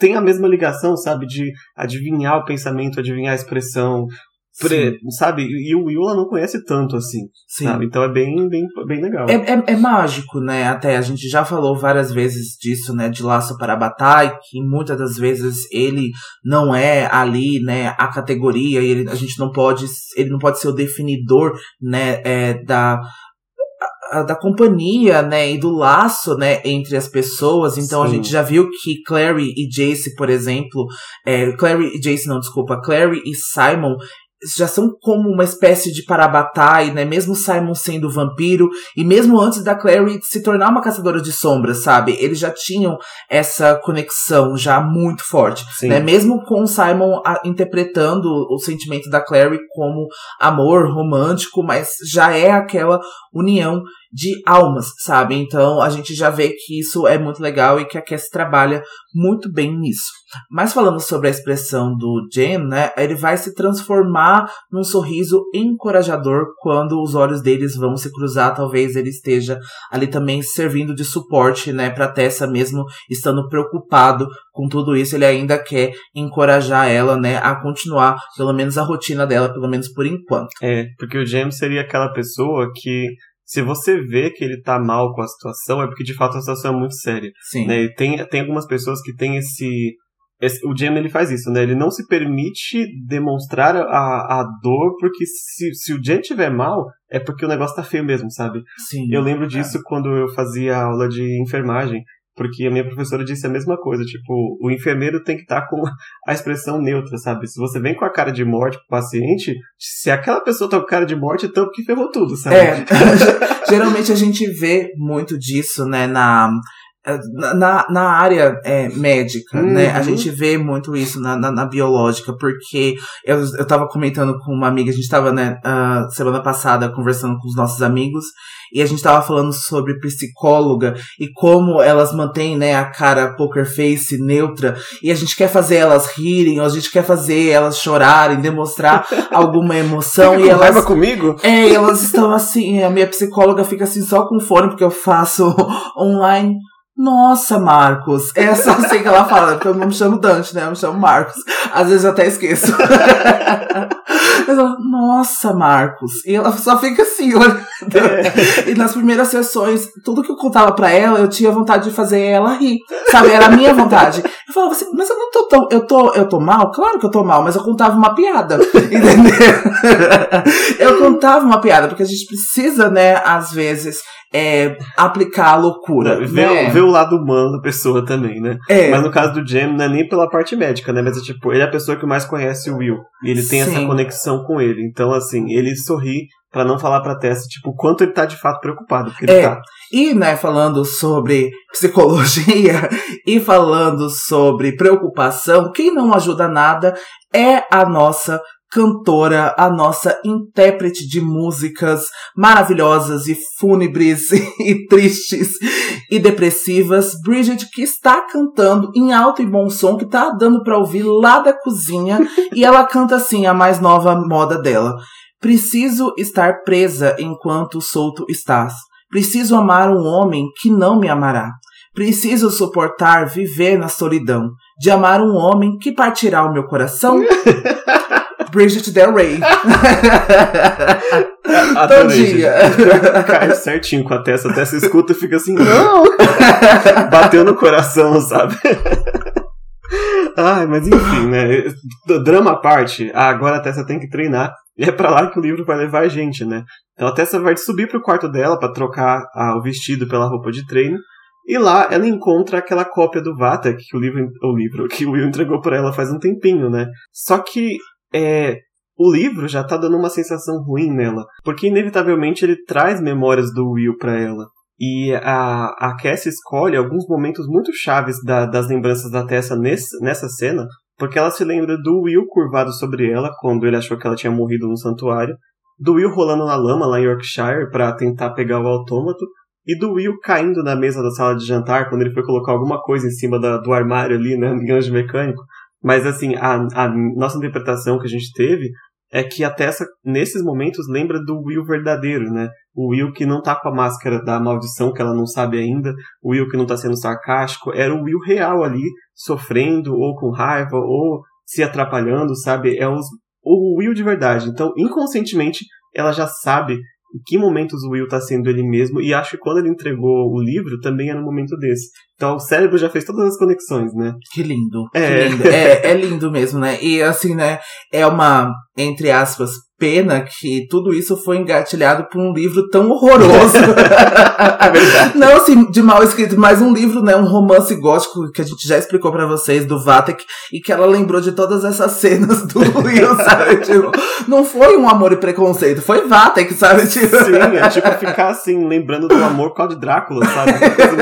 têm a mesma ligação, sabe? De adivinhar o pensamento, adivinhar a expressão. Pre, sabe? E o Will ela não conhece tanto assim. Sim. Sabe? Então é bem, bem, bem legal. É, é, é, mágico, né? Até a gente já falou várias vezes disso, né? De laço para a batalha, que muitas das vezes ele não é ali, né? A categoria, e ele, a gente não pode, ele não pode ser o definidor, né? É, da da companhia, né, e do laço, né, entre as pessoas. Então Sim. a gente já viu que Clary e Jace, por exemplo, é, Clary e Jace, não, desculpa, Clary e Simon, já são como uma espécie de parabatai, né? Mesmo Simon sendo vampiro e mesmo antes da Clary se tornar uma caçadora de sombras, sabe? Eles já tinham essa conexão já muito forte, Sim. né? Mesmo com Simon a, interpretando o sentimento da Clary como amor romântico, mas já é aquela união de almas, sabe? Então a gente já vê que isso é muito legal e que a Cass trabalha muito bem nisso. Mas falando sobre a expressão do Jen, né? Ele vai se transformar num sorriso encorajador quando os olhos deles vão se cruzar. Talvez ele esteja ali também servindo de suporte, né? Pra Tessa mesmo estando preocupado com tudo isso, ele ainda quer encorajar ela, né? A continuar, pelo menos a rotina dela, pelo menos por enquanto. É, porque o James seria aquela pessoa que se você vê que ele tá mal com a situação, é porque de fato a situação é muito séria. Sim. Né? E tem, tem algumas pessoas que têm esse, esse. o Jamie ele faz isso, né? Ele não se permite demonstrar a, a dor, porque se, se o Jamie tiver mal, é porque o negócio tá feio mesmo, sabe? Sim. Eu lembro disso é. quando eu fazia aula de enfermagem. Porque a minha professora disse a mesma coisa, tipo, o enfermeiro tem que estar tá com a expressão neutra, sabe? Se você vem com a cara de morte pro paciente, se aquela pessoa tá com cara de morte, então que ferrou tudo, sabe? É, geralmente a gente vê muito disso, né, na na, na área é, médica, uhum. né? A uhum. gente vê muito isso na, na, na, biológica, porque eu, eu tava comentando com uma amiga, a gente tava, né, uh, semana passada conversando com os nossos amigos, e a gente tava falando sobre psicóloga e como elas mantêm, né, a cara poker face neutra, e a gente quer fazer elas rirem, ou a gente quer fazer elas chorarem, demonstrar alguma emoção, e elas... comigo? É, elas estão assim, a minha psicóloga fica assim só com fone, porque eu faço online, nossa, Marcos. Essa eu sei que ela fala, porque eu não me chamo Dante, né? Eu me chamo Marcos. Às vezes eu até esqueço. Mas ela, nossa, Marcos. E ela só fica assim. É. E nas primeiras sessões, tudo que eu contava pra ela, eu tinha vontade de fazer ela rir. Sabe? Era a minha vontade. Eu falava assim, mas eu não tô tão. Eu tô, eu tô mal? Claro que eu tô mal, mas eu contava uma piada. Entendeu? eu contava uma piada, porque a gente precisa, né, às vezes é, aplicar a loucura. Ver, né? ver o lado humano da pessoa também, né? É. Mas no caso do Jam, não é nem pela parte médica, né? Mas é tipo, ele é a pessoa que mais conhece o Will. E ele tem Sim. essa conexão com ele. Então, assim, ele sorri para não falar pra Tessa, tipo, o quanto ele tá de fato preocupado. Porque ele é. tá. E, né, falando sobre psicologia e falando sobre preocupação, quem não ajuda nada é a nossa cantora, a nossa intérprete de músicas maravilhosas e fúnebres e tristes e depressivas, Bridget, que está cantando em alto e bom som, que tá dando para ouvir lá da cozinha, e ela canta assim a mais nova moda dela. Preciso estar presa enquanto solto estás. Preciso amar um homem que não me amará. Preciso suportar viver na solidão, de amar um homem que partirá o meu coração. Bridget Del Rey. Todo dia. Cai certinho com a testa, a testa escuta e fica assim, não! Bateu no coração, sabe? Ai, mas enfim, né? Drama à parte, agora a Tessa tem que treinar. E é pra lá que o livro vai levar a gente, né? Então a Tessa vai subir pro quarto dela para trocar ah, o vestido pela roupa de treino. E lá ela encontra aquela cópia do Vata que o livro, o livro que o Will entregou para ela faz um tempinho, né? Só que é, o livro já tá dando uma sensação ruim nela, porque inevitavelmente ele traz memórias do Will para ela. E a, a Cassie escolhe alguns momentos muito chaves da, das lembranças da Tessa nesse, nessa cena, porque ela se lembra do Will curvado sobre ela quando ele achou que ela tinha morrido no santuário, do Will rolando na lama lá em Yorkshire para tentar pegar o autômato, e do Will caindo na mesa da sala de jantar quando ele foi colocar alguma coisa em cima da, do armário ali, né, no gancho mecânico. Mas, assim, a, a nossa interpretação que a gente teve é que a Tessa, nesses momentos, lembra do Will verdadeiro, né? O Will que não tá com a máscara da maldição, que ela não sabe ainda. O Will que não tá sendo sarcástico. Era o Will real ali, sofrendo, ou com raiva, ou se atrapalhando, sabe? É os, o Will de verdade. Então, inconscientemente, ela já sabe em que momentos o Will tá sendo ele mesmo, e acho que quando ele entregou o livro também era um momento desse. Então o cérebro já fez todas as conexões, né? Que lindo. É. Que lindo. é, é lindo mesmo, né? E assim, né? É uma, entre aspas, pena que tudo isso foi engatilhado por um livro tão horroroso. é verdade. Não assim, de mal escrito, mas um livro, né? Um romance gótico que a gente já explicou para vocês, do Vatek, e que ela lembrou de todas essas cenas do Will, sabe? Tipo, não foi um amor e preconceito, foi Vatek, sabe? Tipo... Sim, é tipo ficar assim, lembrando do amor com de Drácula, sabe? Coisa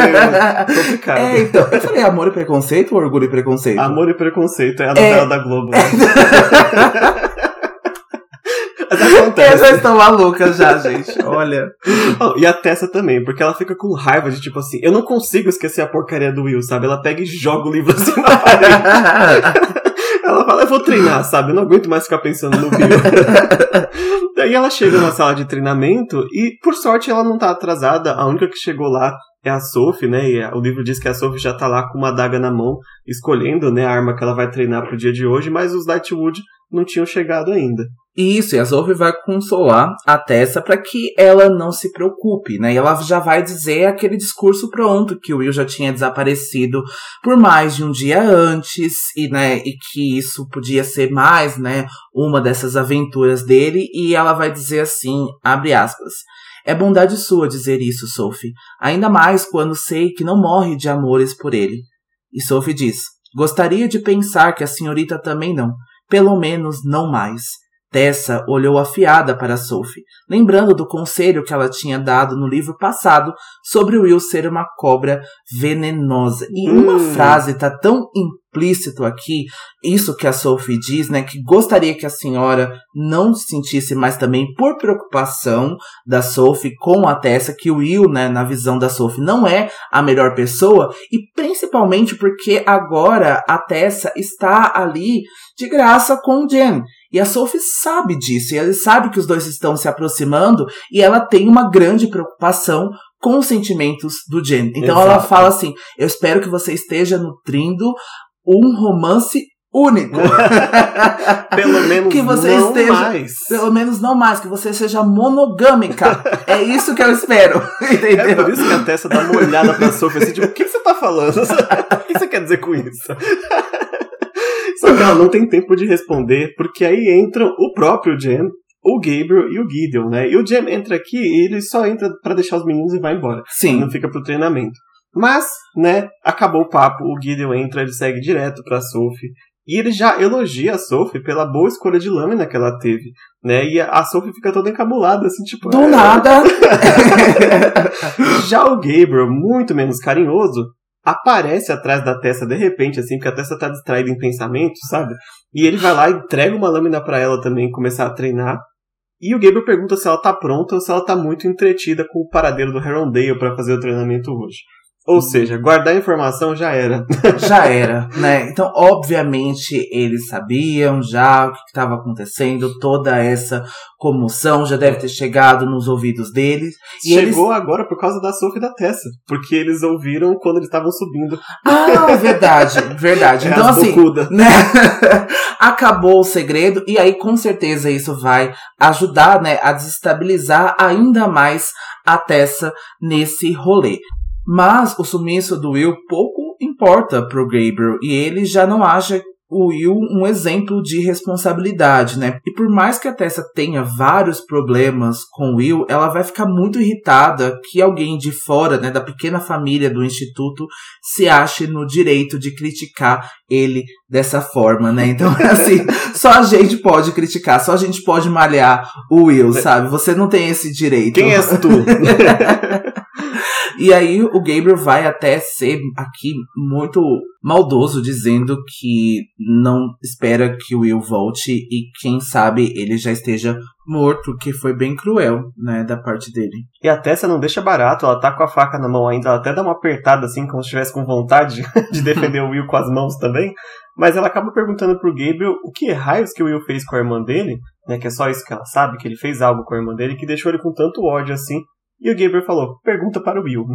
complicada. É, então, eu falei amor e preconceito ou orgulho e preconceito? Amor e preconceito, é a novela é... da Globo. Né? acontece. Eu já estou maluca já, gente. Olha. Oh, e a Tessa também, porque ela fica com raiva de tipo assim, eu não consigo esquecer a porcaria do Will, sabe? Ela pega e joga o livro assim na parede. ela fala, eu vou treinar, sabe? Eu não aguento mais ficar pensando no Will. Daí ela chega na sala de treinamento e, por sorte, ela não tá atrasada. A única que chegou lá é a Sophie, né? E o livro diz que a Sophie já tá lá com uma adaga na mão, escolhendo, né, a arma que ela vai treinar pro dia de hoje, mas os Lightwood não tinham chegado ainda. Isso, e a Zoe vai consolar a Tessa para que ela não se preocupe, né? E ela já vai dizer aquele discurso pronto que o Will já tinha desaparecido por mais de um dia antes e, né, e que isso podia ser mais, né, uma dessas aventuras dele e ela vai dizer assim, abre aspas: "É bondade sua dizer isso, Sophie, ainda mais quando sei que não morre de amores por ele." E Sophie diz: "Gostaria de pensar que a senhorita também não, pelo menos não mais." Tessa olhou afiada para Sophie, lembrando do conselho que ela tinha dado no livro passado sobre Will ser uma cobra venenosa. E hum. uma frase tá tão implícito aqui, isso que a Sophie diz, né, que gostaria que a senhora não sentisse mais também por preocupação da Sophie com a Tessa, que o Will, né, na visão da Sophie, não é a melhor pessoa, e principalmente porque agora a Tessa está ali de graça com o Jen. E a Sophie sabe disso, e ela sabe que os dois estão se aproximando, e ela tem uma grande preocupação com os sentimentos do Jen. Então Exato. ela fala assim: Eu espero que você esteja nutrindo um romance único. pelo menos que você não esteja, mais. Pelo menos não mais, que você seja monogâmica. é isso que eu espero. Entendeu? É por isso que a Tessa dá uma olhada pra Sophie assim, tipo, o que você tá falando? o que você quer dizer com isso? Só que ela não tem tempo de responder, porque aí entram o próprio Jem, o Gabriel e o Gideon, né? E o Jem entra aqui e ele só entra para deixar os meninos e vai embora. Sim. Não fica pro treinamento. Mas, né, acabou o papo, o Gideon entra, ele segue direto pra Sophie. E ele já elogia a Sophie pela boa escolha de lâmina que ela teve, né? E a Sophie fica toda encabulada, assim, tipo... Do é... nada! já o Gabriel, muito menos carinhoso, aparece atrás da Tessa de repente, assim, porque a Tessa tá distraída em pensamentos, sabe? E ele vai lá, entrega uma lâmina para ela também começar a treinar. E o Gabriel pergunta se ela tá pronta ou se ela tá muito entretida com o paradeiro do Herondale para fazer o treinamento hoje. Ou seja, guardar a informação já era. já era, né? Então, obviamente, eles sabiam já o que estava acontecendo, toda essa comoção já deve ter chegado nos ouvidos deles. Chegou eles... agora por causa da Sophie e da Tessa, porque eles ouviram quando eles estavam subindo. Ah, verdade, verdade. É então, assim, né? acabou o segredo, e aí com certeza isso vai ajudar, né, a desestabilizar ainda mais a Tessa nesse rolê. Mas o sumiço do Will pouco importa pro Gabriel e ele já não acha o Will um exemplo de responsabilidade, né? E por mais que a Tessa tenha vários problemas com o Will, ela vai ficar muito irritada que alguém de fora, né, da pequena família do instituto, se ache no direito de criticar ele dessa forma, né? Então, assim, só a gente pode criticar, só a gente pode malhar o Will, sabe? Você não tem esse direito. Quem és tu? E aí o Gabriel vai até ser aqui muito maldoso, dizendo que não espera que o Will volte e quem sabe ele já esteja morto, que foi bem cruel, né, da parte dele. E a Tessa não deixa barato, ela tá com a faca na mão ainda, ela até dá uma apertada assim, como se estivesse com vontade de defender o Will com as mãos também. Mas ela acaba perguntando pro Gabriel o que raios que o Will fez com a irmã dele, né, que é só isso que ela sabe, que ele fez algo com a irmã dele, que deixou ele com tanto ódio assim, e o Gabriel falou: pergunta para o Will.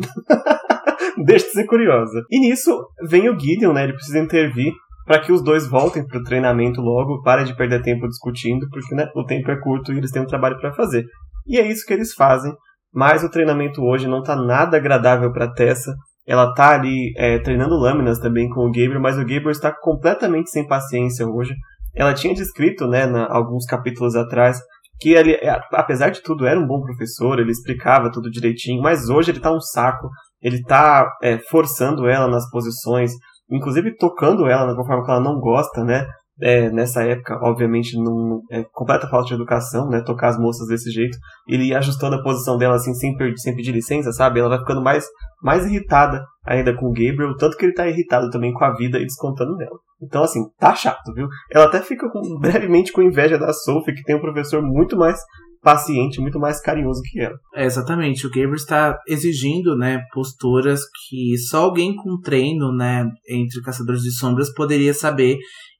Deixa de ser curiosa. E nisso vem o Gideon, né? Ele precisa intervir para que os dois voltem pro treinamento logo, parem de perder tempo discutindo, porque né, o tempo é curto e eles têm um trabalho para fazer. E é isso que eles fazem, mas o treinamento hoje não tá nada agradável para Tessa. Ela tá ali é, treinando lâminas também com o Gabriel, mas o Gabriel está completamente sem paciência hoje. Ela tinha descrito, né, na, alguns capítulos atrás, que ele, é, apesar de tudo, era um bom professor, ele explicava tudo direitinho, mas hoje ele tá um saco, ele tá é, forçando ela nas posições, inclusive tocando ela de uma forma que ela não gosta, né? É, nessa época, obviamente, não, é completa falta de educação, né? Tocar as moças desse jeito. Ele ajustando a posição dela assim, sem, sem pedir licença, sabe? Ela vai ficando mais, mais irritada ainda com o Gabriel, tanto que ele tá irritado também com a vida e descontando nela. Então, assim, tá chato, viu? Ela até fica com, brevemente com inveja da Sophie, que tem um professor muito mais paciente, muito mais carinhoso que ela. É, exatamente. O Gabriel está exigindo, né, posturas que só alguém com treino, né, entre caçadores de sombras poderia saber.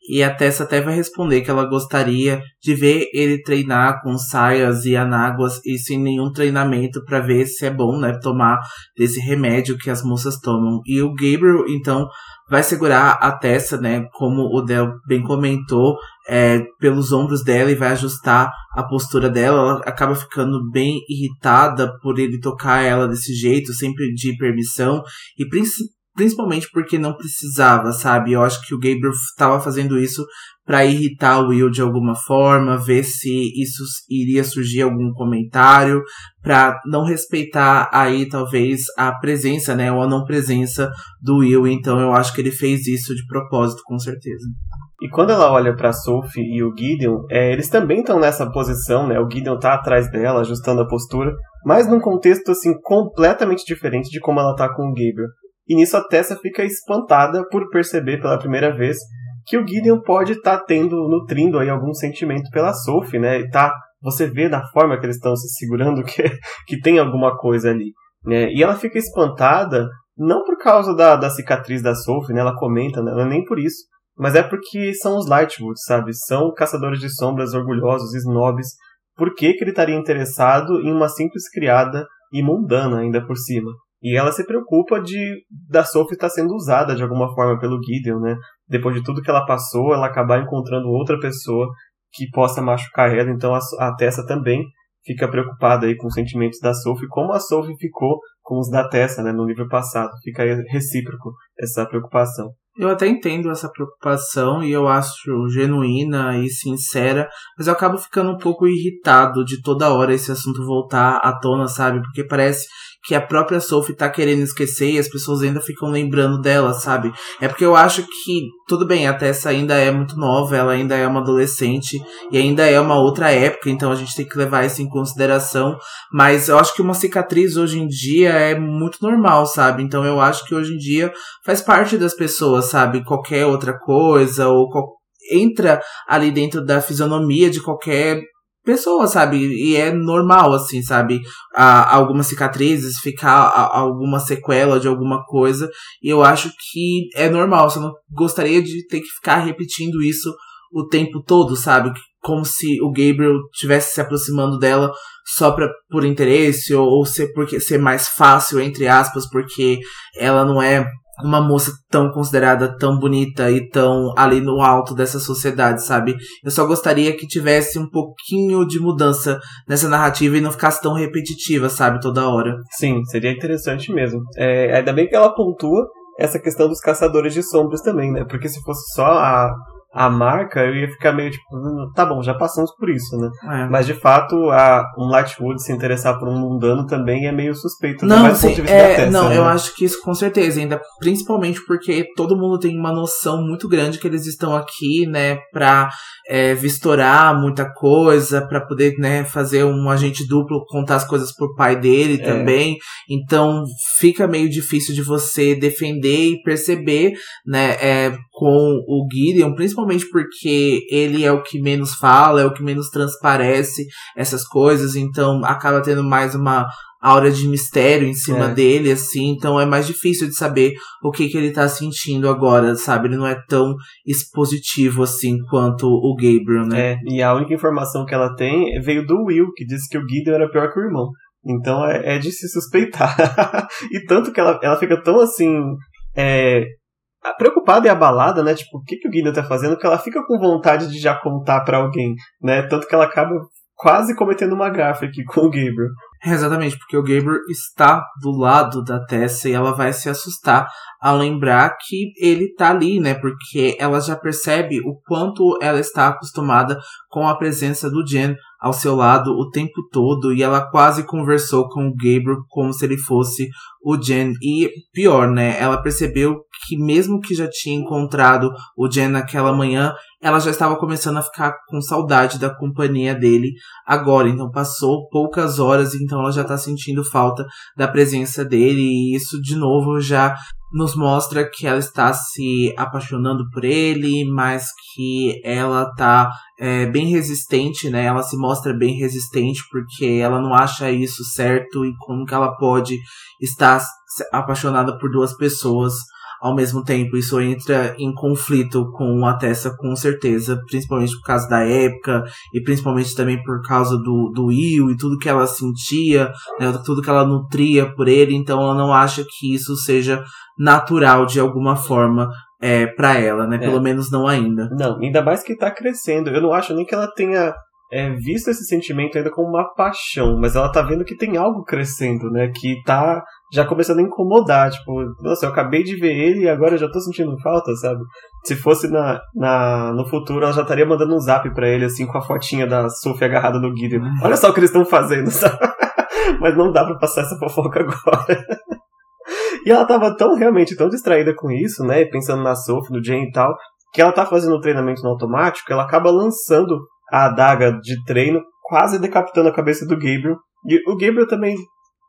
E a Tessa até vai responder que ela gostaria de ver ele treinar com saias e anáguas e sem nenhum treinamento para ver se é bom, né, tomar desse remédio que as moças tomam. E o Gabriel, então, vai segurar a Tessa, né, como o Del bem comentou, é, pelos ombros dela e vai ajustar a postura dela. Ela acaba ficando bem irritada por ele tocar ela desse jeito, sem pedir permissão e principalmente porque não precisava, sabe? Eu acho que o Gabriel estava fazendo isso para irritar o Will de alguma forma, ver se isso iria surgir algum comentário, para não respeitar aí talvez a presença, né, ou a não presença do Will. Então eu acho que ele fez isso de propósito, com certeza. E quando ela olha para Sophie e o Gideon, é, eles também estão nessa posição, né? O Gideon tá atrás dela, ajustando a postura, mas num contexto assim completamente diferente de como ela tá com o Gabriel. E nisso a Tessa fica espantada por perceber pela primeira vez que o Gideon pode estar tá tendo, nutrindo aí algum sentimento pela Sophie, né? E tá, você vê da forma que eles estão se segurando que, que tem alguma coisa ali, né? E ela fica espantada não por causa da, da cicatriz da Sophie, né? Ela comenta, né? Não é nem por isso mas é porque são os Lightwood, sabe? São caçadores de sombras orgulhosos, snobs. Por que, que ele estaria interessado em uma simples criada e mundana ainda por cima? E ela se preocupa de da Sophie estar sendo usada de alguma forma pelo Gideon, né? Depois de tudo que ela passou, ela acabar encontrando outra pessoa que possa machucar ela. Então a, a Tessa também fica preocupada aí com os sentimentos da Sophie, como a Sophie ficou com os da Tessa, né, no livro passado. Fica recíproco essa preocupação. Eu até entendo essa preocupação e eu acho genuína e sincera, mas eu acabo ficando um pouco irritado de toda hora esse assunto voltar à tona, sabe? Porque parece que a própria Sophie tá querendo esquecer e as pessoas ainda ficam lembrando dela, sabe? É porque eu acho que, tudo bem, a Tessa ainda é muito nova, ela ainda é uma adolescente e ainda é uma outra época, então a gente tem que levar isso em consideração. Mas eu acho que uma cicatriz hoje em dia é muito normal, sabe? Então eu acho que hoje em dia faz parte das pessoas, sabe? Qualquer outra coisa ou qual entra ali dentro da fisionomia de qualquer pessoa, sabe? E é normal, assim, sabe? Ah, algumas cicatrizes, ficar alguma sequela de alguma coisa. E eu acho que é normal. Você não gostaria de ter que ficar repetindo isso o tempo todo, sabe? Como se o Gabriel tivesse se aproximando dela só pra, por interesse, ou, ou ser, porque, ser mais fácil, entre aspas, porque ela não é uma moça tão considerada tão bonita e tão ali no alto dessa sociedade, sabe? Eu só gostaria que tivesse um pouquinho de mudança nessa narrativa e não ficasse tão repetitiva, sabe? Toda hora. Sim, seria interessante mesmo. É, ainda bem que ela pontua essa questão dos caçadores de sombras também, né? Porque se fosse só a a marca, eu ia ficar meio tipo, hum, tá bom, já passamos por isso, né? É. Mas de fato, a, um Lightwood se interessar por um mundano também é meio suspeito. Não, sim, é, não, né? eu acho que isso com certeza, ainda principalmente porque todo mundo tem uma noção muito grande que eles estão aqui, né, pra é, vistorar muita coisa, para poder, né, fazer um agente duplo contar as coisas pro pai dele é. também. Então fica meio difícil de você defender e perceber, né, é, com o Gideon, principalmente porque ele é o que menos fala, é o que menos transparece essas coisas, então acaba tendo mais uma aura de mistério em cima é. dele, assim, então é mais difícil de saber o que, que ele tá sentindo agora, sabe? Ele não é tão expositivo assim quanto o Gabriel, né? É, e a única informação que ela tem veio do Will, que disse que o Gideon era pior que o irmão. Então é, é de se suspeitar. e tanto que ela, ela fica tão assim. É, preocupada e abalada, né? Tipo, o que, que o Gideon tá fazendo? Que ela fica com vontade de já contar para alguém, né? Tanto que ela acaba quase cometendo uma gafe aqui com o Gabriel. É, exatamente, porque o Gabriel está do lado da Tessa e ela vai se assustar ao lembrar que ele tá ali, né? Porque ela já percebe o quanto ela está acostumada com a presença do Jen ao seu lado o tempo todo e ela quase conversou com o Gabriel como se ele fosse o Jen. E pior, né? Ela percebeu que mesmo que já tinha encontrado o Jen naquela manhã, ela já estava começando a ficar com saudade da companhia dele agora. Então passou poucas horas, então ela já está sentindo falta da presença dele e isso de novo já nos mostra que ela está se apaixonando por ele, mas que ela tá é, bem resistente, né? Ela se mostra bem resistente porque ela não acha isso certo e como que ela pode estar apaixonada por duas pessoas ao mesmo tempo. Isso entra em conflito com a Tessa, com certeza, principalmente por causa da época e principalmente também por causa do, do Will e tudo que ela sentia, né, tudo que ela nutria por ele. Então ela não acha que isso seja natural de alguma forma é, para ela, né? É. Pelo menos não ainda. Não, ainda mais que tá crescendo. Eu não acho nem que ela tenha é, visto esse sentimento ainda como uma paixão, mas ela tá vendo que tem algo crescendo, né? Que tá já começando a incomodar. Tipo, nossa, eu acabei de ver ele e agora eu já tô sentindo falta, sabe? Se fosse na, na, no futuro, ela já estaria mandando um zap pra ele, assim, com a fotinha da Sophie agarrada no Gideon. Uhum. Olha só o que eles estão fazendo, sabe? mas não dá pra passar essa fofoca agora. e ela tava tão, realmente, tão distraída com isso, né? Pensando na Sophie, no Jane e tal, que ela tá fazendo o treinamento no automático, ela acaba lançando a adaga de treino, quase decapitando a cabeça do Gabriel. E o Gabriel também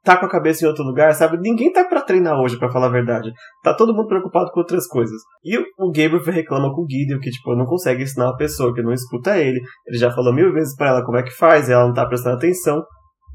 tá com a cabeça em outro lugar, sabe? Ninguém tá para treinar hoje, para falar a verdade. Tá todo mundo preocupado com outras coisas. E o Gabriel reclama com o Gideon que, tipo, não consegue ensinar uma pessoa que não escuta ele. Ele já falou mil vezes para ela como é que faz, e ela não tá prestando atenção.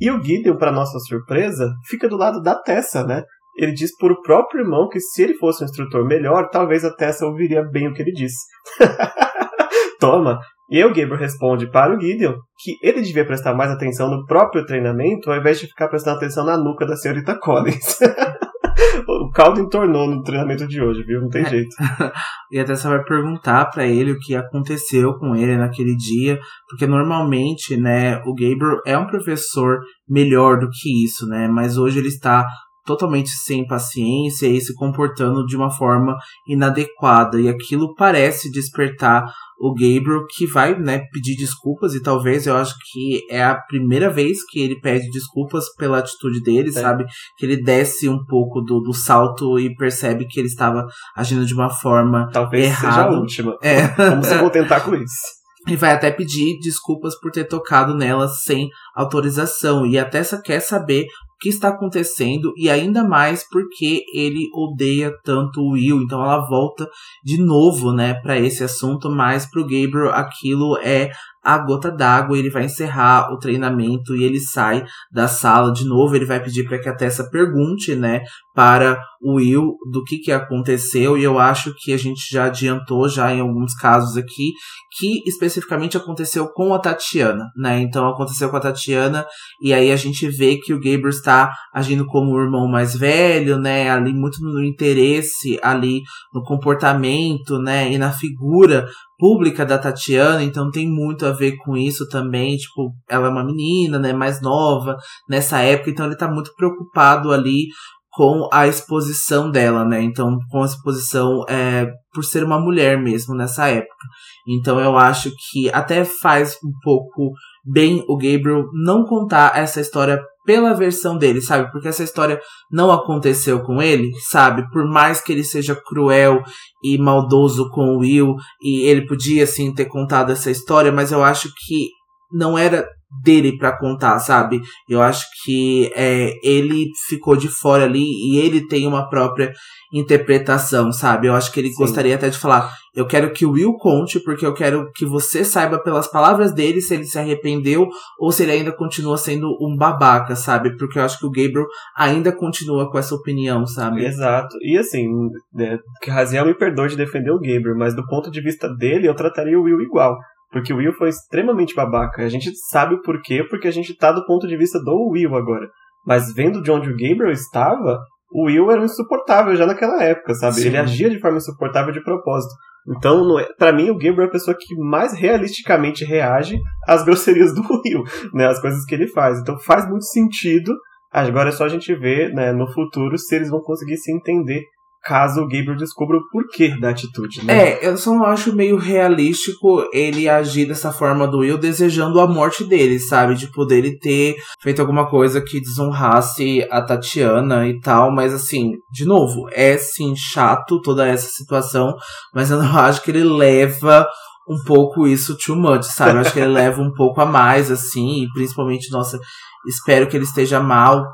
E o Gideon, para nossa surpresa, fica do lado da Tessa, né? Ele diz por o próprio irmão que se ele fosse um instrutor melhor, talvez a Tessa ouviria bem o que ele disse. Toma, e o Gabriel responde para o Gideon que ele devia prestar mais atenção no próprio treinamento ao invés de ficar prestando atenção na nuca da senhorita Collins. o caldo entornou no treinamento de hoje, viu? Não tem é. jeito. e até você vai perguntar para ele o que aconteceu com ele naquele dia, porque normalmente, né, o Gabriel é um professor melhor do que isso, né? Mas hoje ele está totalmente sem paciência e se comportando de uma forma inadequada. E aquilo parece despertar o Gabriel, que vai né, pedir desculpas, e talvez eu acho que é a primeira vez que ele pede desculpas pela atitude dele, é. sabe? Que ele desce um pouco do, do salto e percebe que ele estava agindo de uma forma talvez errada. seja a última. É. Vamos se contentar com isso. E vai até pedir desculpas por ter tocado nela sem autorização. E até quer saber que está acontecendo e ainda mais porque ele odeia tanto o Will. Então ela volta de novo, né, para esse assunto, mas pro Gabriel aquilo é a gota d'água, ele vai encerrar o treinamento e ele sai da sala de novo, ele vai pedir para que a Tessa pergunte, né, para o Will do que que aconteceu e eu acho que a gente já adiantou já em alguns casos aqui que especificamente aconteceu com a Tatiana, né? Então aconteceu com a Tatiana e aí a gente vê que o Gabriel está agindo como o irmão mais velho, né, ali muito no interesse ali no comportamento, né, e na figura pública da Tatiana, então tem muito a ver com isso também, tipo, ela é uma menina, né, mais nova nessa época, então ele tá muito preocupado ali com a exposição dela, né? Então, com a exposição é, por ser uma mulher mesmo nessa época. Então, eu acho que até faz um pouco bem o Gabriel não contar essa história pela versão dele, sabe? Porque essa história não aconteceu com ele, sabe? Por mais que ele seja cruel e maldoso com o Will, e ele podia, assim, ter contado essa história, mas eu acho que não era dele para contar, sabe? Eu acho que é, ele ficou de fora ali e ele tem uma própria interpretação, sabe? Eu acho que ele Sim. gostaria até de falar: eu quero que o Will conte, porque eu quero que você saiba pelas palavras dele se ele se arrependeu ou se ele ainda continua sendo um babaca, sabe? Porque eu acho que o Gabriel ainda continua com essa opinião, sabe? Exato. E assim, né, que Raziel me perdoe de defender o Gabriel, mas do ponto de vista dele, eu trataria o Will igual. Porque o Will foi extremamente babaca. A gente sabe o porquê, porque a gente tá do ponto de vista do Will agora. Mas vendo de onde o Gabriel estava, o Will era insuportável já naquela época, sabe? Sim. Ele agia de forma insuportável de propósito. Então, é, para mim, o Gabriel é a pessoa que mais realisticamente reage às grosserias do Will, né? As coisas que ele faz. Então faz muito sentido. Agora é só a gente ver, né, no futuro, se eles vão conseguir se entender caso o Gabriel descubra o porquê da atitude, né? É, eu só não acho meio realístico ele agir dessa forma do Will desejando a morte dele, sabe? Tipo, dele ter feito alguma coisa que desonrasse a Tatiana e tal, mas assim, de novo, é sim chato toda essa situação, mas eu não acho que ele leva um pouco isso too much, sabe? Eu acho que ele leva um pouco a mais, assim, e principalmente, nossa, espero que ele esteja mal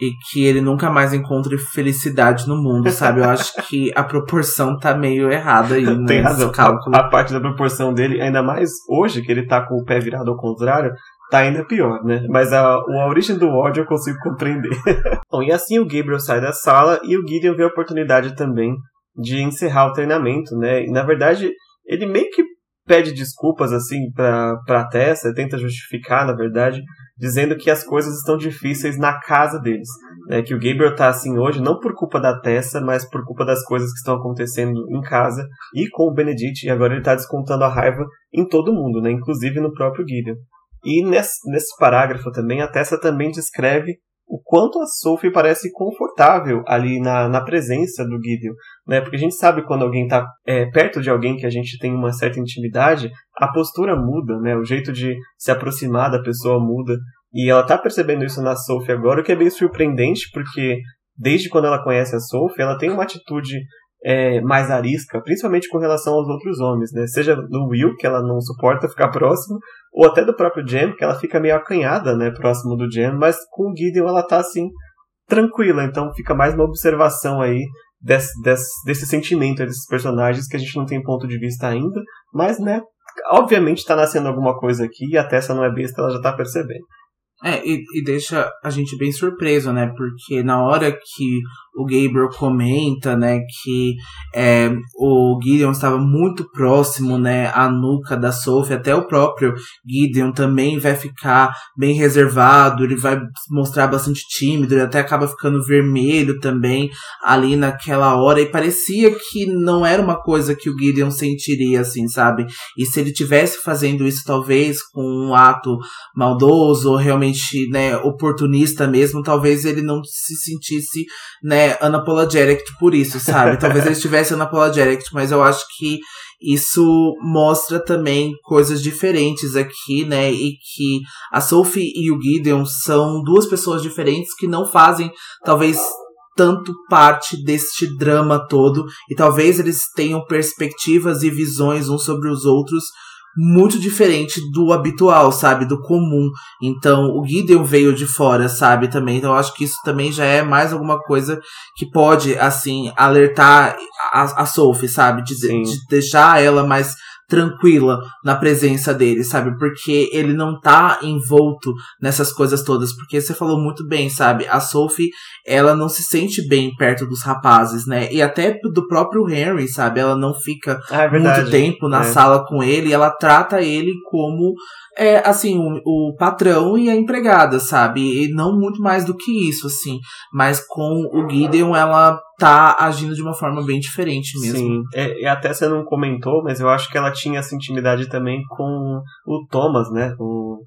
e que ele nunca mais encontre felicidade no mundo, sabe? Eu acho que a proporção tá meio errada aí Tem nesse razão. cálculo. A, a parte da proporção dele, ainda mais hoje, que ele tá com o pé virado ao contrário, tá ainda pior, né? Mas a, a origem do ódio eu consigo compreender. Bom, e assim o Gabriel sai da sala e o Gideon vê a oportunidade também de encerrar o treinamento, né? E na verdade, ele meio que pede desculpas, assim, pra, pra Tessa, tenta justificar, na verdade, dizendo que as coisas estão difíceis na casa deles. Né? Que o Gabriel tá assim hoje, não por culpa da Tessa, mas por culpa das coisas que estão acontecendo em casa e com o Benedict, e agora ele tá descontando a raiva em todo mundo, né? Inclusive no próprio Gideon. E nesse, nesse parágrafo também, a Tessa também descreve o quanto a Sophie parece confortável ali na, na presença do Gideon, né? Porque a gente sabe quando alguém está é, perto de alguém que a gente tem uma certa intimidade, a postura muda, né? O jeito de se aproximar da pessoa muda. E ela tá percebendo isso na Sophie agora, o que é bem surpreendente, porque desde quando ela conhece a Sophie, ela tem uma atitude é, mais arisca, principalmente com relação aos outros homens, né? Seja do Will, que ela não suporta ficar próximo, ou até do próprio Jem, que ela fica meio acanhada, né, próximo do Jem, mas com o Gideon ela tá assim, tranquila, então fica mais uma observação aí desse, desse, desse sentimento desses personagens que a gente não tem ponto de vista ainda, mas, né, obviamente tá nascendo alguma coisa aqui e a Tessa não é besta, ela já tá percebendo. É, e, e deixa a gente bem surpreso, né? Porque na hora que o Gabriel comenta, né, que é, o Gideon estava muito próximo, né, à nuca da Sophie, até o próprio Gideon também vai ficar bem reservado, ele vai mostrar bastante tímido, ele até acaba ficando vermelho também ali naquela hora, e parecia que não era uma coisa que o Gideon sentiria, assim, sabe? E se ele tivesse fazendo isso, talvez, com um ato maldoso, ou realmente, né, oportunista mesmo, talvez ele não se sentisse, né, unapologetic por isso, sabe? Talvez ele estivesse unapologetic, mas eu acho que isso mostra também coisas diferentes aqui, né? E que a Sophie e o Gideon são duas pessoas diferentes que não fazem, talvez, tanto parte deste drama todo. E talvez eles tenham perspectivas e visões uns sobre os outros muito diferente do habitual, sabe? Do comum. Então, o Gideon veio de fora, sabe? Também. Então, eu acho que isso também já é mais alguma coisa que pode, assim, alertar a, a Sophie, sabe? De, de deixar ela mais tranquila na presença dele, sabe? Porque ele não tá envolto nessas coisas todas. Porque você falou muito bem, sabe? A Sophie, ela não se sente bem perto dos rapazes, né? E até do próprio Henry, sabe? Ela não fica Ah, é muito tempo na É. sala com ele, ela trata ele como é assim, o, o patrão e a empregada, sabe? E não muito mais do que isso, assim. Mas com o Gideon, ela tá agindo de uma forma bem diferente mesmo. Sim, é, e até você não comentou, mas eu acho que ela tinha essa intimidade também com o Thomas, né? O,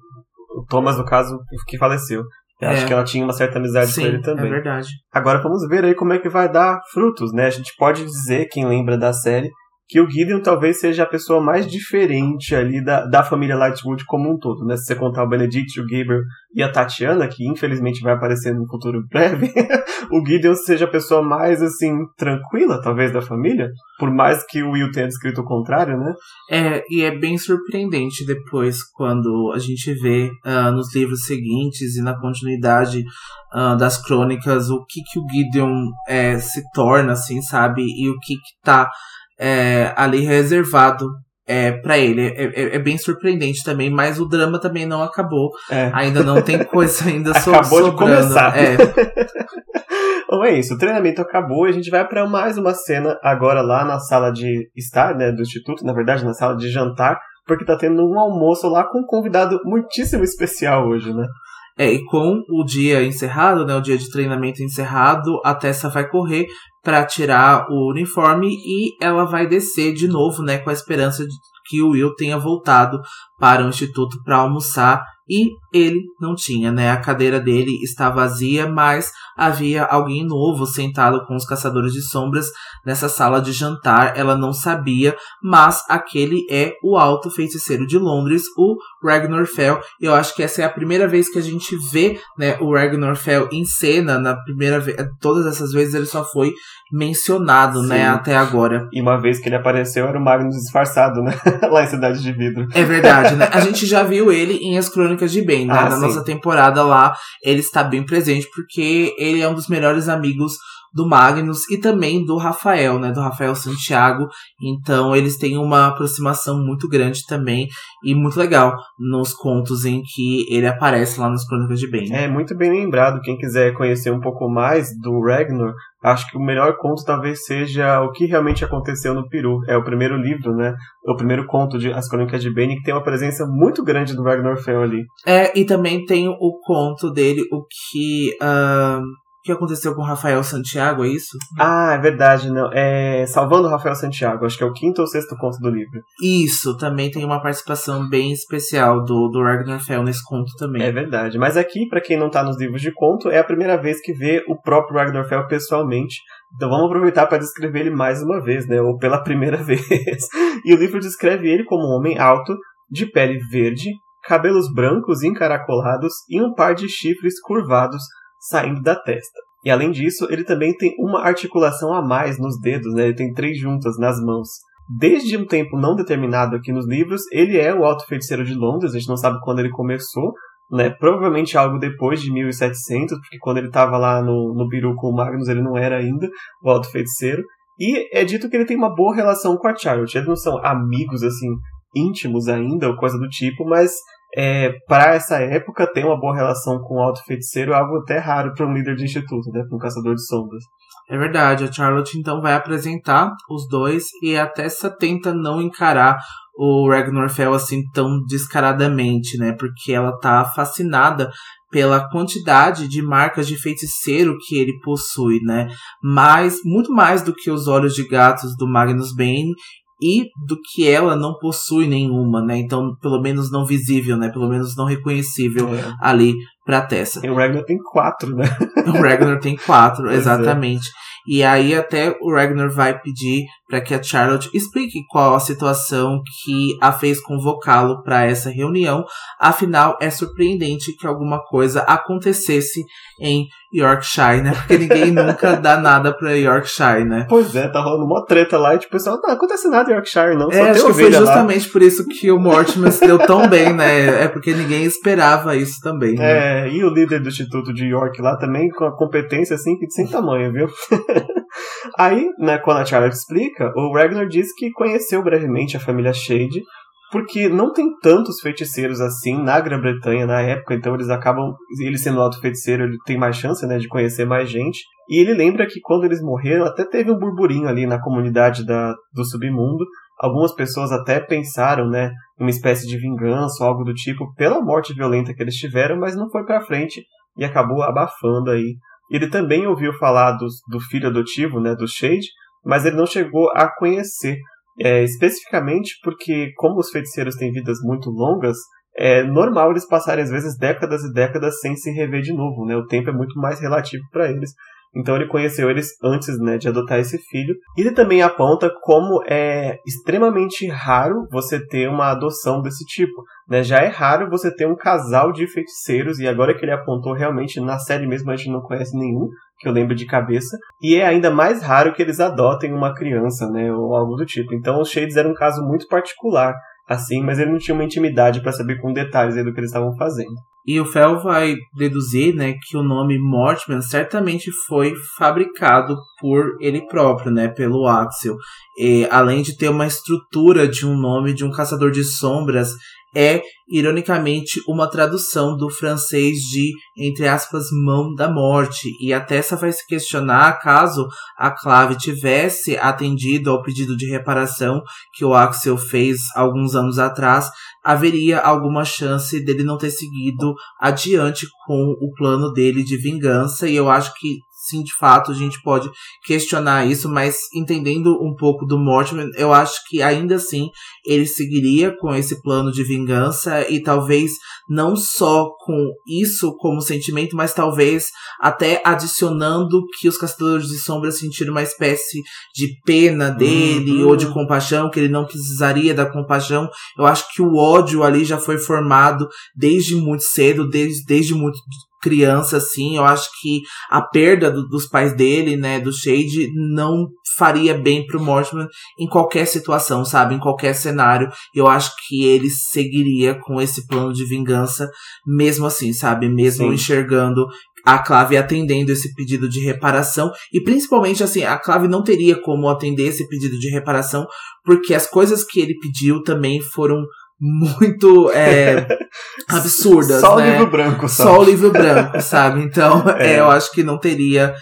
o Thomas, no caso, que faleceu. Eu É. acho que ela tinha uma certa amizade Sim, com ele é também. verdade. Agora vamos ver aí como é que vai dar frutos, né? A gente pode dizer, quem lembra da série, que o Gideon talvez seja a pessoa mais diferente ali da, da família Lightwood como um todo, né? Se você contar o Benedict, o Gabriel e a Tatiana, que infelizmente vai aparecer no futuro breve, o Gideon seja a pessoa mais, assim, tranquila, talvez, da família, por mais que o Will tenha descrito o contrário, né? É, e é bem surpreendente depois quando a gente vê ah, nos livros seguintes e na continuidade ah, das crônicas o que, que o Gideon é, se torna, assim, sabe? E o que, que tá é, ali reservado é, para ele. É, é- é bem surpreendente também, mas o drama também não acabou. É. Ainda não tem coisa ainda so, Acabou de sobrando. começar. É, Então é isso, o treinamento acabou e a gente vai para mais uma cena agora lá na sala de estar, né, do instituto, na verdade, na sala de jantar, porque tá tendo um almoço lá com um convidado muitíssimo especial hoje, né? É, e com o dia encerrado, né, o dia de treinamento encerrado, a Tessa vai correr para tirar o uniforme e ela vai descer de novo, né, com a esperança de que o Will tenha voltado para o instituto para almoçar e ele não tinha, né? A cadeira dele está vazia, mas havia alguém novo sentado com os caçadores de sombras nessa sala de jantar. Ela não sabia, mas aquele é o alto feiticeiro de Londres, o Ragnar Fell. Eu acho que essa é a primeira vez que a gente vê, né, o Ragnar Fell em cena. Na primeira vez, todas essas vezes ele só foi mencionado, né, Sim. né, até agora. E uma vez que ele apareceu era o Magnus disfarçado, né, lá em Cidade de Vidro. É verdade, né? A gente já viu ele em As Crônicas de Ben, né? Ah, Na sim. nossa temporada lá, ele está bem presente porque ele é um dos melhores amigos do Magnus e também do Rafael, né? Do Rafael Santiago. Então eles têm uma aproximação muito grande também e muito legal nos contos em que ele aparece lá nas Crônicas de Ben. É muito bem lembrado. Quem quiser conhecer um pouco mais do Ragnar, acho que o melhor conto talvez seja o que realmente aconteceu no Peru. É o primeiro livro, né? O primeiro conto de As Crônicas de Bane, que tem uma presença muito grande do Ragnar Fell ali. É, e também tem o conto dele, o que. Uh que aconteceu com o Rafael Santiago, é isso? Ah, é verdade, não. É Salvando o Rafael Santiago, acho que é o quinto ou sexto conto do livro. Isso, também tem uma participação bem especial do, do Ragnar Fell nesse conto também. É verdade, mas aqui, para quem não tá nos livros de conto, é a primeira vez que vê o próprio Ragnar Fell pessoalmente. Então vamos aproveitar para descrever ele mais uma vez, né? Ou pela primeira vez. e o livro descreve ele como um homem alto, de pele verde, cabelos brancos encaracolados e um par de chifres curvados saindo da testa. E além disso, ele também tem uma articulação a mais nos dedos, né? ele tem três juntas nas mãos. Desde um tempo não determinado aqui nos livros, ele é o Alto Feiticeiro de Londres, a gente não sabe quando ele começou, né? Provavelmente algo depois de 1700, porque quando ele estava lá no, no Biru com o Magnus, ele não era ainda o Alto Feiticeiro. E é dito que ele tem uma boa relação com a Charlotte. Eles não são amigos, assim, íntimos ainda, ou coisa do tipo, mas é, para essa época, ter uma boa relação com o alto feiticeiro é algo até raro para um líder de instituto, né? Para um caçador de sombras. É verdade, a Charlotte então vai apresentar os dois e até Tessa tenta não encarar o Ragnar Fell assim tão descaradamente, né? Porque ela tá fascinada pela quantidade de marcas de feiticeiro que ele possui, né? Mas muito mais do que os olhos de gatos do Magnus Bane e do que ela não possui nenhuma, né? Então, pelo menos não visível, né? Pelo menos não reconhecível é. ali pra Tessa. E o Ragnar tem quatro, né? o Ragnar tem quatro, é. exatamente. É. E aí até o Ragnar vai pedir para que a Charlotte explique qual a situação que a fez convocá-lo para essa reunião. Afinal, é surpreendente que alguma coisa acontecesse em Yorkshire, né? Porque ninguém nunca dá nada pra Yorkshire, né? Pois é, tá rolando uma treta lá e tipo, o pessoal, não acontece nada em Yorkshire, não. É, acho que foi justamente lá. por isso que o Mortimer se deu tão bem, né? É porque ninguém esperava isso também. Né? É, e o líder do Instituto de York lá também com a competência assim, sem tamanho, viu? Aí, né, quando a Charlotte explica, o Ragnar diz que conheceu brevemente a família Shade, porque não tem tantos feiticeiros assim na Grã-Bretanha na época, então eles acabam, ele sendo alto feiticeiro, ele tem mais chance, né, de conhecer mais gente. E ele lembra que quando eles morreram, até teve um burburinho ali na comunidade da, do submundo. Algumas pessoas até pensaram, né, uma espécie de vingança ou algo do tipo pela morte violenta que eles tiveram, mas não foi para frente e acabou abafando aí ele também ouviu falar do, do filho adotivo, né, do Shade, mas ele não chegou a conhecer. É, especificamente porque, como os feiticeiros têm vidas muito longas, é normal eles passarem às vezes décadas e décadas sem se rever de novo, né? O tempo é muito mais relativo para eles. Então ele conheceu eles antes né, de adotar esse filho. Ele também aponta como é extremamente raro você ter uma adoção desse tipo. Né? Já é raro você ter um casal de feiticeiros, e agora que ele apontou realmente na série mesmo a gente não conhece nenhum, que eu lembro de cabeça. E é ainda mais raro que eles adotem uma criança, né? Ou algo do tipo. Então os Shades era um caso muito particular assim, mas ele não tinha uma intimidade para saber com detalhes do que eles estavam fazendo. E o Fel vai deduzir, né, que o nome Mortman certamente foi fabricado por ele próprio, né, pelo Axel. E, além de ter uma estrutura de um nome de um caçador de sombras é, ironicamente, uma tradução do francês de, entre aspas, mão da morte. E a Tessa vai se questionar caso a Clave tivesse atendido ao pedido de reparação que o Axel fez alguns anos atrás, haveria alguma chance dele não ter seguido adiante com o plano dele de vingança. E eu acho que sim, de fato, a gente pode questionar isso, mas entendendo um pouco do Mortimer, eu acho que ainda assim ele seguiria com esse plano de vingança e talvez não só com isso como sentimento, mas talvez até adicionando que os Caçadores de Sombras sentiram uma espécie de pena dele uhum. ou de compaixão, que ele não precisaria da compaixão. Eu acho que o ódio ali já foi formado desde muito cedo, desde, desde muito criança, assim, eu acho que a perda do, dos pais dele, né, do Shade, não faria bem pro Mortimer em qualquer situação, sabe? Em qualquer cenário. Eu acho que ele seguiria com esse plano de vingança, mesmo assim, sabe? Mesmo Sim. enxergando a Clave atendendo esse pedido de reparação. E principalmente, assim, a Clave não teria como atender esse pedido de reparação, porque as coisas que ele pediu também foram muito é, absurdas. Só né? o livro branco, sabe? Só o livro branco, sabe? Então, é. É, eu acho que não teria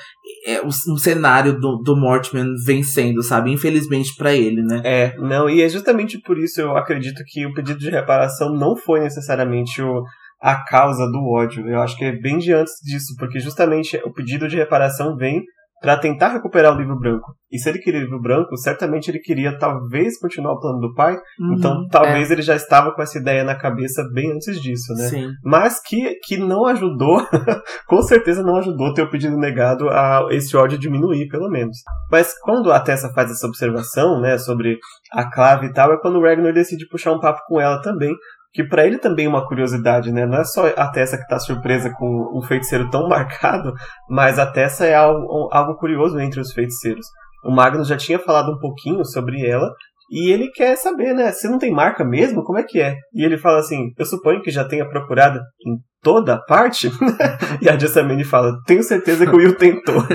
é, um cenário do, do Mortman vencendo, sabe? Infelizmente para ele, né? É, não, e é justamente por isso eu acredito que o pedido de reparação não foi necessariamente o, a causa do ódio. Eu acho que é bem de antes disso, porque justamente o pedido de reparação vem para tentar recuperar o livro branco. E se ele queria o livro branco, certamente ele queria talvez continuar o plano do pai. Uhum, então talvez é. ele já estava com essa ideia na cabeça bem antes disso, né? Sim. Mas que, que não ajudou, com certeza não ajudou ter o pedido negado a esse ódio diminuir, pelo menos. Mas quando a Tessa faz essa observação, né, sobre a clave e tal, é quando o Ragnar decide puxar um papo com ela também, que para ele também é uma curiosidade, né? Não é só a Tessa que tá surpresa com um feiticeiro tão marcado, mas a Tessa é algo, algo curioso entre os feiticeiros. O Magnus já tinha falado um pouquinho sobre ela, e ele quer saber, né? Se não tem marca mesmo, como é que é? E ele fala assim: Eu suponho que já tenha procurado em toda parte. e a Jessamine fala: Tenho certeza que o Will tentou.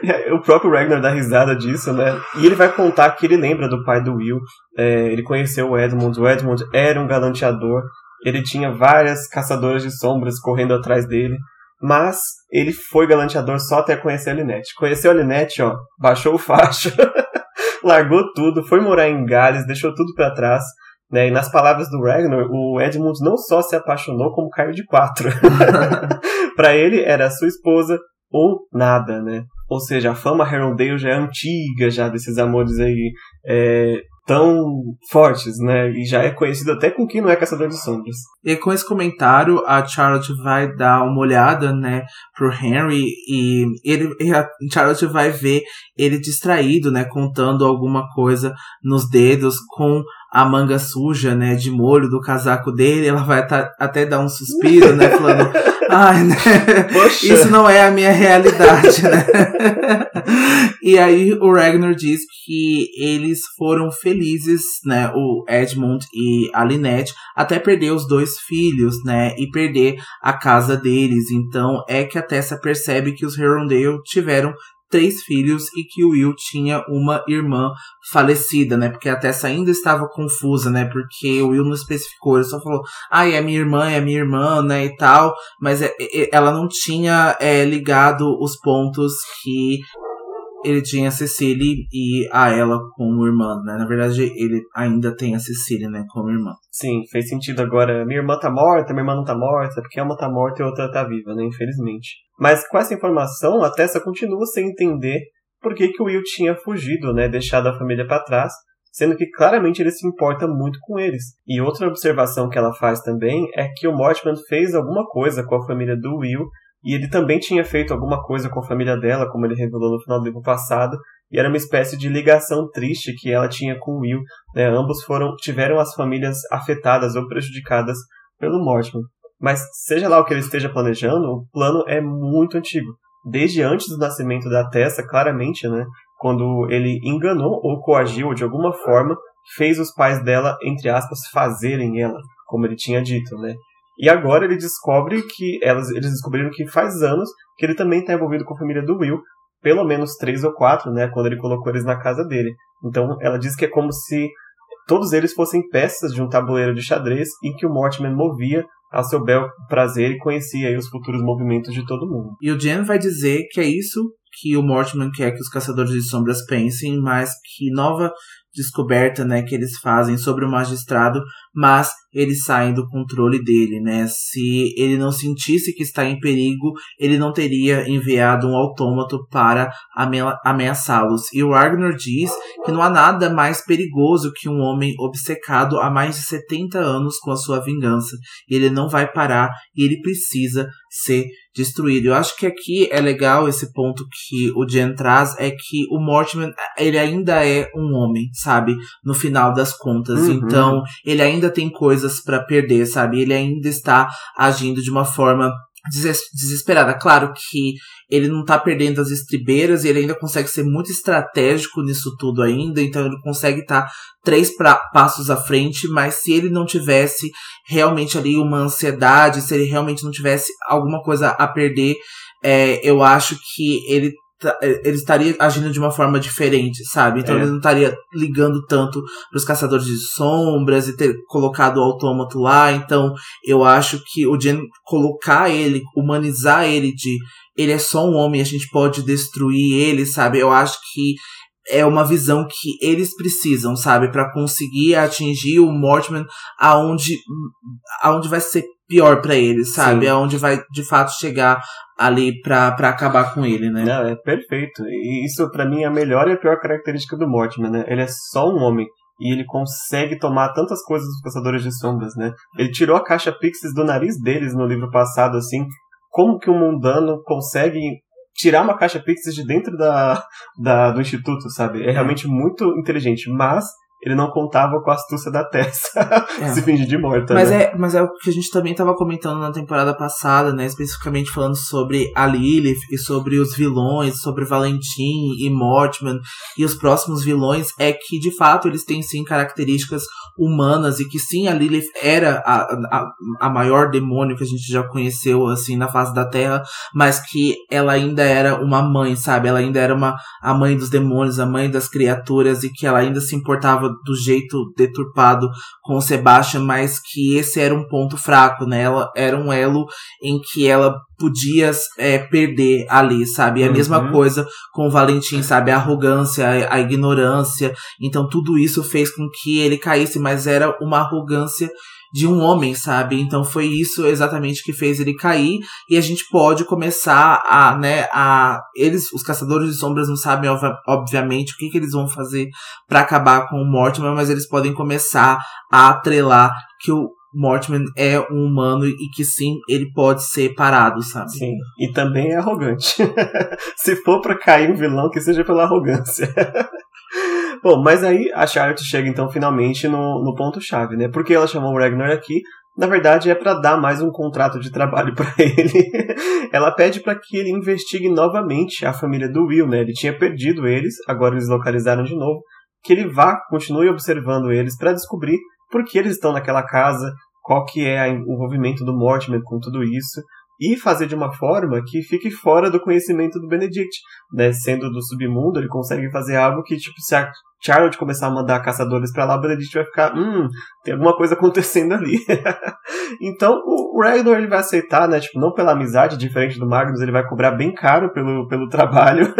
o próprio Ragnar dá risada disso, né? E ele vai contar que ele lembra do pai do Will. É, ele conheceu o Edmund. O Edmund era um galanteador. Ele tinha várias caçadoras de sombras correndo atrás dele. Mas ele foi galanteador só até conhecer a Linette. Conheceu a Linette, ó, baixou o facho, largou tudo, foi morar em Gales, deixou tudo para trás. Né? E nas palavras do Ragnar, o Edmund não só se apaixonou, como caiu de quatro. para ele, era sua esposa ou nada, né? Ou seja, a fama Herondale já é antiga, já desses amores aí é, tão fortes, né? E já é conhecido até com quem não é Caçador de Sombras. E com esse comentário, a Charlotte vai dar uma olhada, né, pro Henry e ele, e a Charlotte vai ver ele distraído, né, contando alguma coisa nos dedos com a manga suja, né, de molho do casaco dele, ela vai até dar um suspiro, né, falando, ai, né, Poxa. isso não é a minha realidade, né. e aí o Ragnar diz que eles foram felizes, né, o Edmund e a Lynette, até perder os dois filhos, né, e perder a casa deles. Então é que a Tessa percebe que os Herondale tiveram três filhos e que o Will tinha uma irmã falecida, né? Porque a Tessa ainda estava confusa, né? Porque o Will não especificou, ele só falou, ah, é minha irmã, é minha irmã, né? E tal, mas é, é, ela não tinha é, ligado os pontos que ele tinha a Cecily e a ela como irmã, né? Na verdade, ele ainda tem a Cecily, né, como irmã. Sim, fez sentido agora. Minha irmã tá morta, minha irmã não tá morta, porque uma tá morta e outra tá viva, né? Infelizmente. Mas com essa informação, a Tessa continua sem entender por que, que o Will tinha fugido, né? Deixado a família para trás, sendo que claramente ele se importa muito com eles. E outra observação que ela faz também é que o Mortman fez alguma coisa com a família do Will e ele também tinha feito alguma coisa com a família dela, como ele revelou no final do livro passado, e era uma espécie de ligação triste que ela tinha com Will. Né? Ambos foram tiveram as famílias afetadas ou prejudicadas pelo Mortimer. Mas seja lá o que ele esteja planejando, o plano é muito antigo. Desde antes do nascimento da Tessa, claramente, né? Quando ele enganou ou coagiu de alguma forma, fez os pais dela, entre aspas, fazerem ela, como ele tinha dito, né? E agora ele descobre que elas, eles descobriram que faz anos que ele também está envolvido com a família do Will, pelo menos três ou quatro, né, quando ele colocou eles na casa dele. Então ela diz que é como se todos eles fossem peças de um tabuleiro de xadrez em que o Mortimer movia ao seu bel prazer e conhecia os futuros movimentos de todo mundo. E o Jen vai dizer que é isso que o Mortimer quer que os Caçadores de Sombras pensem, mas que nova descoberta, né, que eles fazem sobre o magistrado, mas eles saem do controle dele, né? Se ele não sentisse que está em perigo, ele não teria enviado um autômato para ameaçá-los. E o Ragnar diz que não há nada mais perigoso que um homem obcecado há mais de 70 anos com a sua vingança. E ele não vai parar e ele precisa ser destruído. Eu acho que aqui é legal esse ponto que o Jen traz, é que o Mortimer, ele ainda é um homem, sabe? No final das contas. Uhum. Então, ele ainda tem coisas para perder, sabe? Ele ainda está agindo de uma forma desesperada. Claro que ele não tá perdendo as estribeiras e ele ainda consegue ser muito estratégico nisso tudo ainda, então ele consegue estar tá três pra, passos à frente, mas se ele não tivesse realmente ali uma ansiedade, se ele realmente não tivesse alguma coisa a perder, é, eu acho que ele ele estaria agindo de uma forma diferente, sabe? Então é. ele não estaria ligando tanto pros caçadores de sombras e ter colocado o autômato lá. Então eu acho que o Jen colocar ele, humanizar ele de ele é só um homem, a gente pode destruir ele, sabe? Eu acho que é uma visão que eles precisam, sabe, para conseguir atingir o Mortman aonde aonde vai ser pior para eles, sabe? Sim. Aonde vai de fato chegar ali pra acabar com ele, né? Não, é perfeito. E isso para mim é a melhor e a pior característica do Mortimer, né? Ele é só um homem. E ele consegue tomar tantas coisas dos Caçadores de Sombras, né? Ele tirou a caixa Pixies do nariz deles no livro passado, assim. Como que um mundano consegue tirar uma caixa Pixies de dentro da, da, do instituto, sabe? É realmente muito inteligente. Mas ele não contava com a astúcia da Tessa é. se fingir de morta. Mas, né? é, mas é o que a gente também estava comentando na temporada passada, né? Especificamente falando sobre a Lilith e sobre os vilões, sobre Valentim e Mortman e os próximos vilões, é que de fato eles têm sim características humanas e que sim a Lilith era a, a, a maior demônio que a gente já conheceu assim na face da Terra, mas que ela ainda era uma mãe, sabe? Ela ainda era uma a mãe dos demônios, a mãe das criaturas e que ela ainda se importava do jeito deturpado com o Sebastian, mas que esse era um ponto fraco, né? Ela era um elo em que ela podia é, perder ali, sabe? E a uhum. mesma coisa com o Valentim, sabe? A arrogância, a, a ignorância. Então tudo isso fez com que ele caísse, mas era uma arrogância de um homem, sabe? Então foi isso exatamente que fez ele cair e a gente pode começar a, né, a eles, os caçadores de sombras não sabem obviamente o que que eles vão fazer para acabar com o Mortimer, mas eles podem começar a atrelar que o Mortimer é um humano e que sim, ele pode ser parado, sabe? Sim, e também é arrogante. Se for para cair um vilão, que seja pela arrogância. Bom, mas aí a Charlotte chega então finalmente no, no ponto-chave, né? Porque ela chamou o Ragnar aqui, na verdade é para dar mais um contrato de trabalho para ele. ela pede para que ele investigue novamente a família do Will, né? Ele tinha perdido eles, agora eles localizaram de novo. Que ele vá, continue observando eles para descobrir por que eles estão naquela casa, qual que é o envolvimento do Mortimer com tudo isso e fazer de uma forma que fique fora do conhecimento do Benedict, né? Sendo do submundo, ele consegue fazer algo que, tipo, se a Charlotte começar a mandar caçadores para lá, o Benedict vai ficar, hum, tem alguma coisa acontecendo ali. então, o Ragnar ele vai aceitar, né? Tipo, não pela amizade, diferente do Magnus, ele vai cobrar bem caro pelo, pelo trabalho,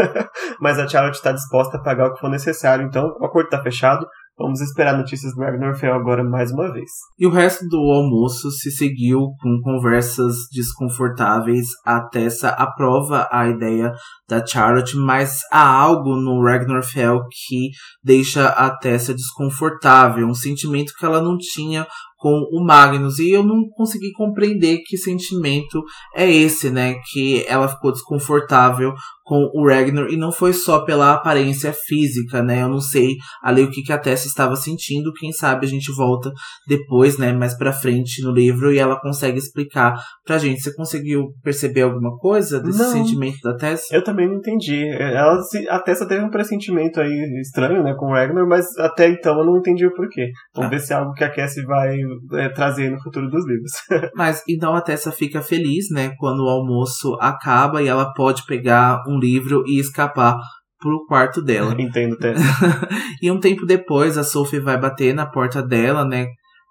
mas a Charlotte está disposta a pagar o que for necessário. Então, o acordo está fechado. Vamos esperar notícias do Ragnar Fell agora mais uma vez. E o resto do almoço se seguiu com conversas desconfortáveis. A Tessa aprova a ideia da Charlotte, mas há algo no Ragnar Fell que deixa a Tessa desconfortável, um sentimento que ela não tinha com o Magnus. E eu não consegui compreender que sentimento é esse, né? Que ela ficou desconfortável com o Ragnar e não foi só pela aparência física, né? Eu não sei ali o que, que a Tessa estava sentindo. Quem sabe a gente volta depois, né? Mais pra frente no livro e ela consegue explicar pra gente. Você conseguiu perceber alguma coisa desse não, sentimento da Tessa? Eu também não entendi. Ela, a Tessa teve um pressentimento aí estranho, né? Com o Ragnar, mas até então eu não entendi o porquê. Vamos ah. ver se é algo que a Cassie vai é, trazer no futuro dos livros. Mas então a Tessa fica feliz, né, quando o almoço acaba e ela pode pegar um livro e escapar pro quarto dela. Entendo, Tessa. e um tempo depois, a Sophie vai bater na porta dela, né?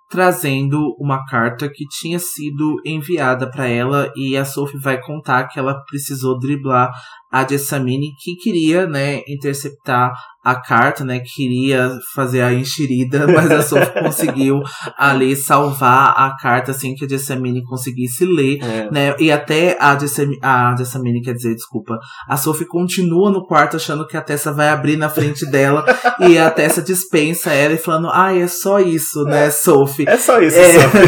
Trazendo uma carta que tinha sido enviada para ela e a Sophie vai contar que ela precisou driblar a Jessamine que queria, né, interceptar a carta, né, queria fazer a enxerida, mas a Sophie conseguiu ali salvar a carta assim que a Jessamine conseguisse ler, é. né, e até a Jessamine, a Jessamine quer dizer, desculpa, a Sophie continua no quarto achando que a Tessa vai abrir na frente dela e a Tessa dispensa ela e falando, ai, ah, é só isso, né, é. Sophie? É só isso, é. Sophie.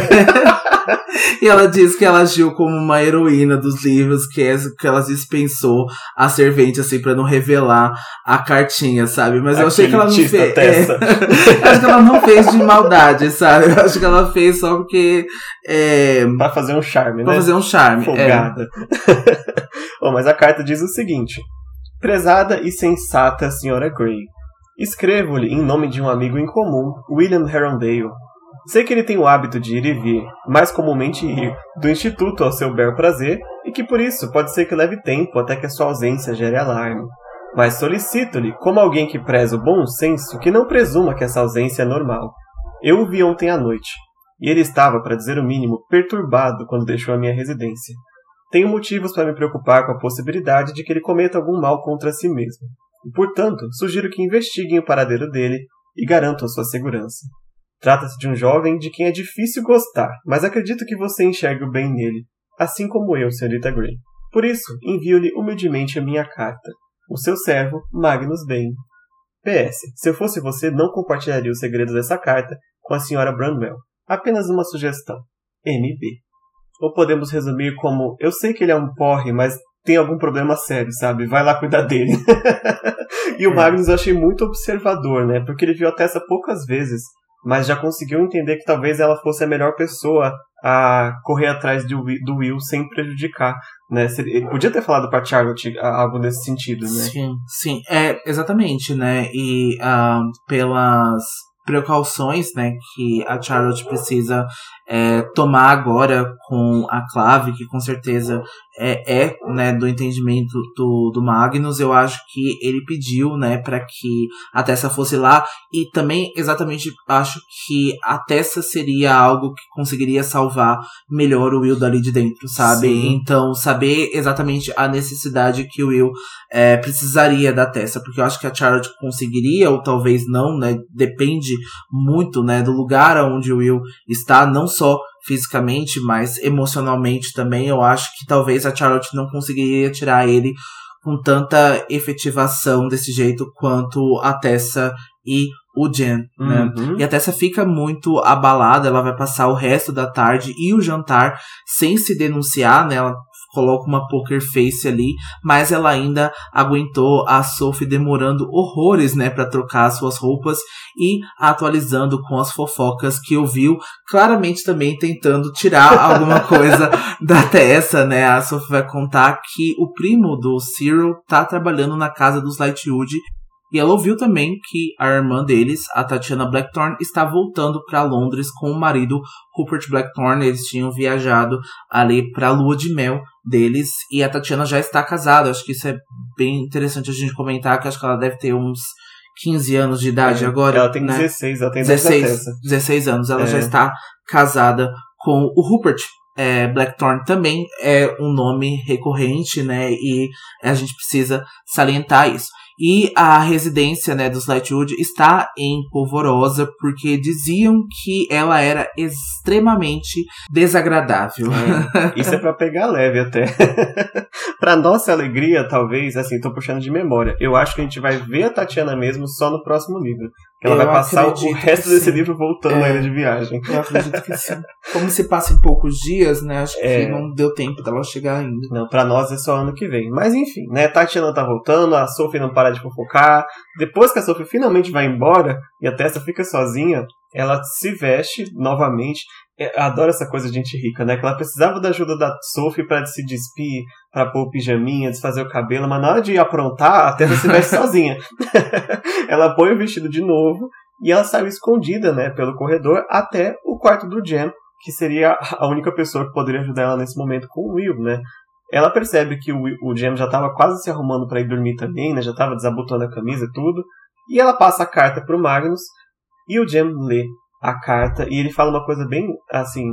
E ela diz que ela agiu como uma heroína dos livros, que, é, que ela dispensou a servente, assim, para não revelar a cartinha, sabe? Mas eu achei que ela não fez. É, acho que ela não fez de maldade, sabe? Eu acho que ela fez só porque. É, pra fazer um charme, pra né? Pra fazer um charme. É. Folgada. É. Bom, mas a carta diz o seguinte: Prezada e sensata senhora Grey, escrevo-lhe em nome de um amigo em comum, William Herondale Sei que ele tem o hábito de ir e vir, mais comumente ir, do instituto ao seu bel prazer, e que por isso pode ser que leve tempo até que a sua ausência gere alarme. Mas solicito-lhe, como alguém que preza o bom senso, que não presuma que essa ausência é normal. Eu o vi ontem à noite, e ele estava, para dizer o mínimo, perturbado quando deixou a minha residência. Tenho motivos para me preocupar com a possibilidade de que ele cometa algum mal contra si mesmo. E, portanto, sugiro que investiguem o paradeiro dele e garantam sua segurança. Trata-se de um jovem de quem é difícil gostar, mas acredito que você enxergue o bem nele, assim como eu, senhorita Gray. Por isso, envio-lhe humildemente a minha carta. O seu servo, Magnus Bain. PS. Se eu fosse você, não compartilharia os segredos dessa carta com a senhora Branwell. Apenas uma sugestão. MB. Ou podemos resumir como: eu sei que ele é um porre, mas tem algum problema sério, sabe? Vai lá cuidar dele. e o é. Magnus eu achei muito observador, né? Porque ele viu a Tessa poucas vezes mas já conseguiu entender que talvez ela fosse a melhor pessoa a correr atrás do, do Will sem prejudicar, né? Ele podia ter falado para Charlotte algo nesse sentido, né? Sim, sim, é exatamente, né? E uh, pelas precauções, né, que a Charlotte precisa é, tomar agora com a Clave, que com certeza é, é né, do entendimento do, do Magnus, eu acho que ele pediu, né, para que a Tessa fosse lá. E também exatamente acho que a Tessa seria algo que conseguiria salvar melhor o Will dali de dentro, sabe? Sim. Então, saber exatamente a necessidade que o Will é, precisaria da Tessa, porque eu acho que a Charlotte conseguiria, ou talvez não, né, depende muito, né, do lugar onde o Will está, não só fisicamente, mas emocionalmente também. Eu acho que talvez a Charlotte não conseguiria tirar ele com tanta efetivação desse jeito quanto a Tessa e o Jen, né? Uhum. E a Tessa fica muito abalada, ela vai passar o resto da tarde e o jantar sem se denunciar, né? Ela coloca uma poker face ali, mas ela ainda aguentou a Sophie demorando horrores, né, para trocar suas roupas e atualizando com as fofocas que ouviu, claramente também tentando tirar alguma coisa da Tessa, né? A Sophie vai contar que o primo do Cyril tá trabalhando na casa dos Lightwood e ela ouviu também que a irmã deles, a Tatiana Blackthorne, está voltando para Londres com o marido Rupert Blackthorne. Eles tinham viajado ali para a lua de mel deles e a Tatiana já está casada. Acho que isso é bem interessante a gente comentar, que acho que ela deve ter uns 15 anos de idade é, agora. Ela tem né? 16, ela tem 16, 16 anos. Ela é. já está casada com o Rupert. É, Blackthorne também é um nome recorrente, né? E a gente precisa salientar isso. E a residência né, dos Lightwood está em Polvorosa, porque diziam que ela era extremamente desagradável. É, isso é para pegar leve até. para nossa alegria, talvez, assim, tô puxando de memória. Eu acho que a gente vai ver a Tatiana mesmo só no próximo livro. Ela eu vai passar o resto desse livro voltando é, ainda de viagem. Eu acredito que sim. Como se passa em poucos dias, né? Acho é. que não deu tempo dela chegar ainda. Não, pra nós é só ano que vem. Mas enfim, né? Tatiana tá voltando, a Sophie não para de fofocar. Depois que a Sophie finalmente vai embora e a Tessa fica sozinha, ela se veste novamente. Eu é, adoro essa coisa de gente rica, né? Que ela precisava da ajuda da Sophie para se despir, para pôr o pijaminha, desfazer o cabelo, mas na hora de aprontar, a Tessa se veste sozinha. ela põe o vestido de novo e ela sai escondida, né, pelo corredor até o quarto do Jam, que seria a única pessoa que poderia ajudar ela nesse momento com o Will, né? ela percebe que o, o Jem já estava quase se arrumando para ir dormir também, né? Já estava desabotando a camisa e tudo. E ela passa a carta pro Magnus e o Jem lê a carta e ele fala uma coisa bem assim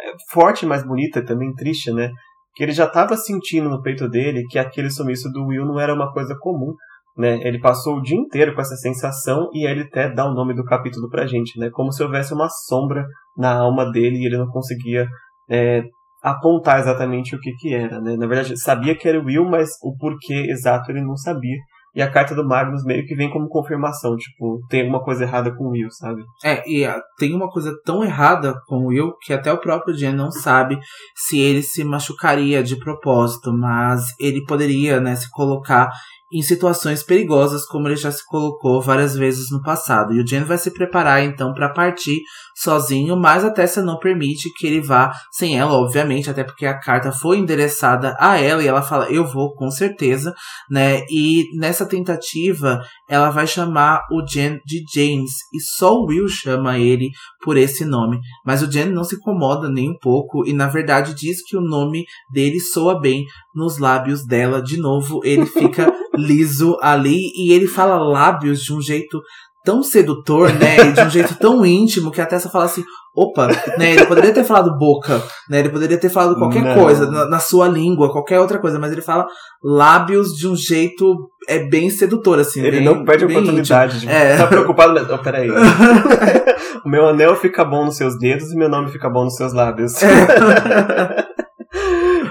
é, forte, mas bonita também triste, né? Que ele já estava sentindo no peito dele que aquele sumiço do Will não era uma coisa comum, né? Ele passou o dia inteiro com essa sensação e ele até dá o nome do capítulo pra gente, né? Como se houvesse uma sombra na alma dele e ele não conseguia é, apontar exatamente o que que era, né? Na verdade, sabia que era o Will, mas o porquê exato ele não sabia. E a carta do Magnus meio que vem como confirmação, tipo, tem alguma coisa errada com o Will, sabe? É, e uh, tem uma coisa tão errada com o Will que até o próprio Jen não sabe se ele se machucaria de propósito, mas ele poderia, né, se colocar em situações perigosas, como ele já se colocou várias vezes no passado. E o Jen vai se preparar então para partir sozinho, mas a Tessa não permite que ele vá sem ela, obviamente, até porque a carta foi endereçada a ela e ela fala: "Eu vou com certeza", né? E nessa tentativa, ela vai chamar o Jen de James e só o Will chama ele por esse nome. Mas o Jen não se incomoda nem um pouco e na verdade diz que o nome dele soa bem nos lábios dela. De novo, ele fica liso ali e ele fala lábios de um jeito tão sedutor, né? E de um jeito tão íntimo que a Tessa fala assim: opa, né? Ele poderia ter falado boca, né? Ele poderia ter falado qualquer não. coisa na, na, sua língua, qualquer outra coisa, mas ele fala lábios de um jeito é bem sedutor, assim. Ele bem, não perde a oportunidade íntimo. de. É. Tá preocupado, mas. Oh, peraí. o meu anel fica bom nos seus dedos e meu nome fica bom nos seus lábios. É.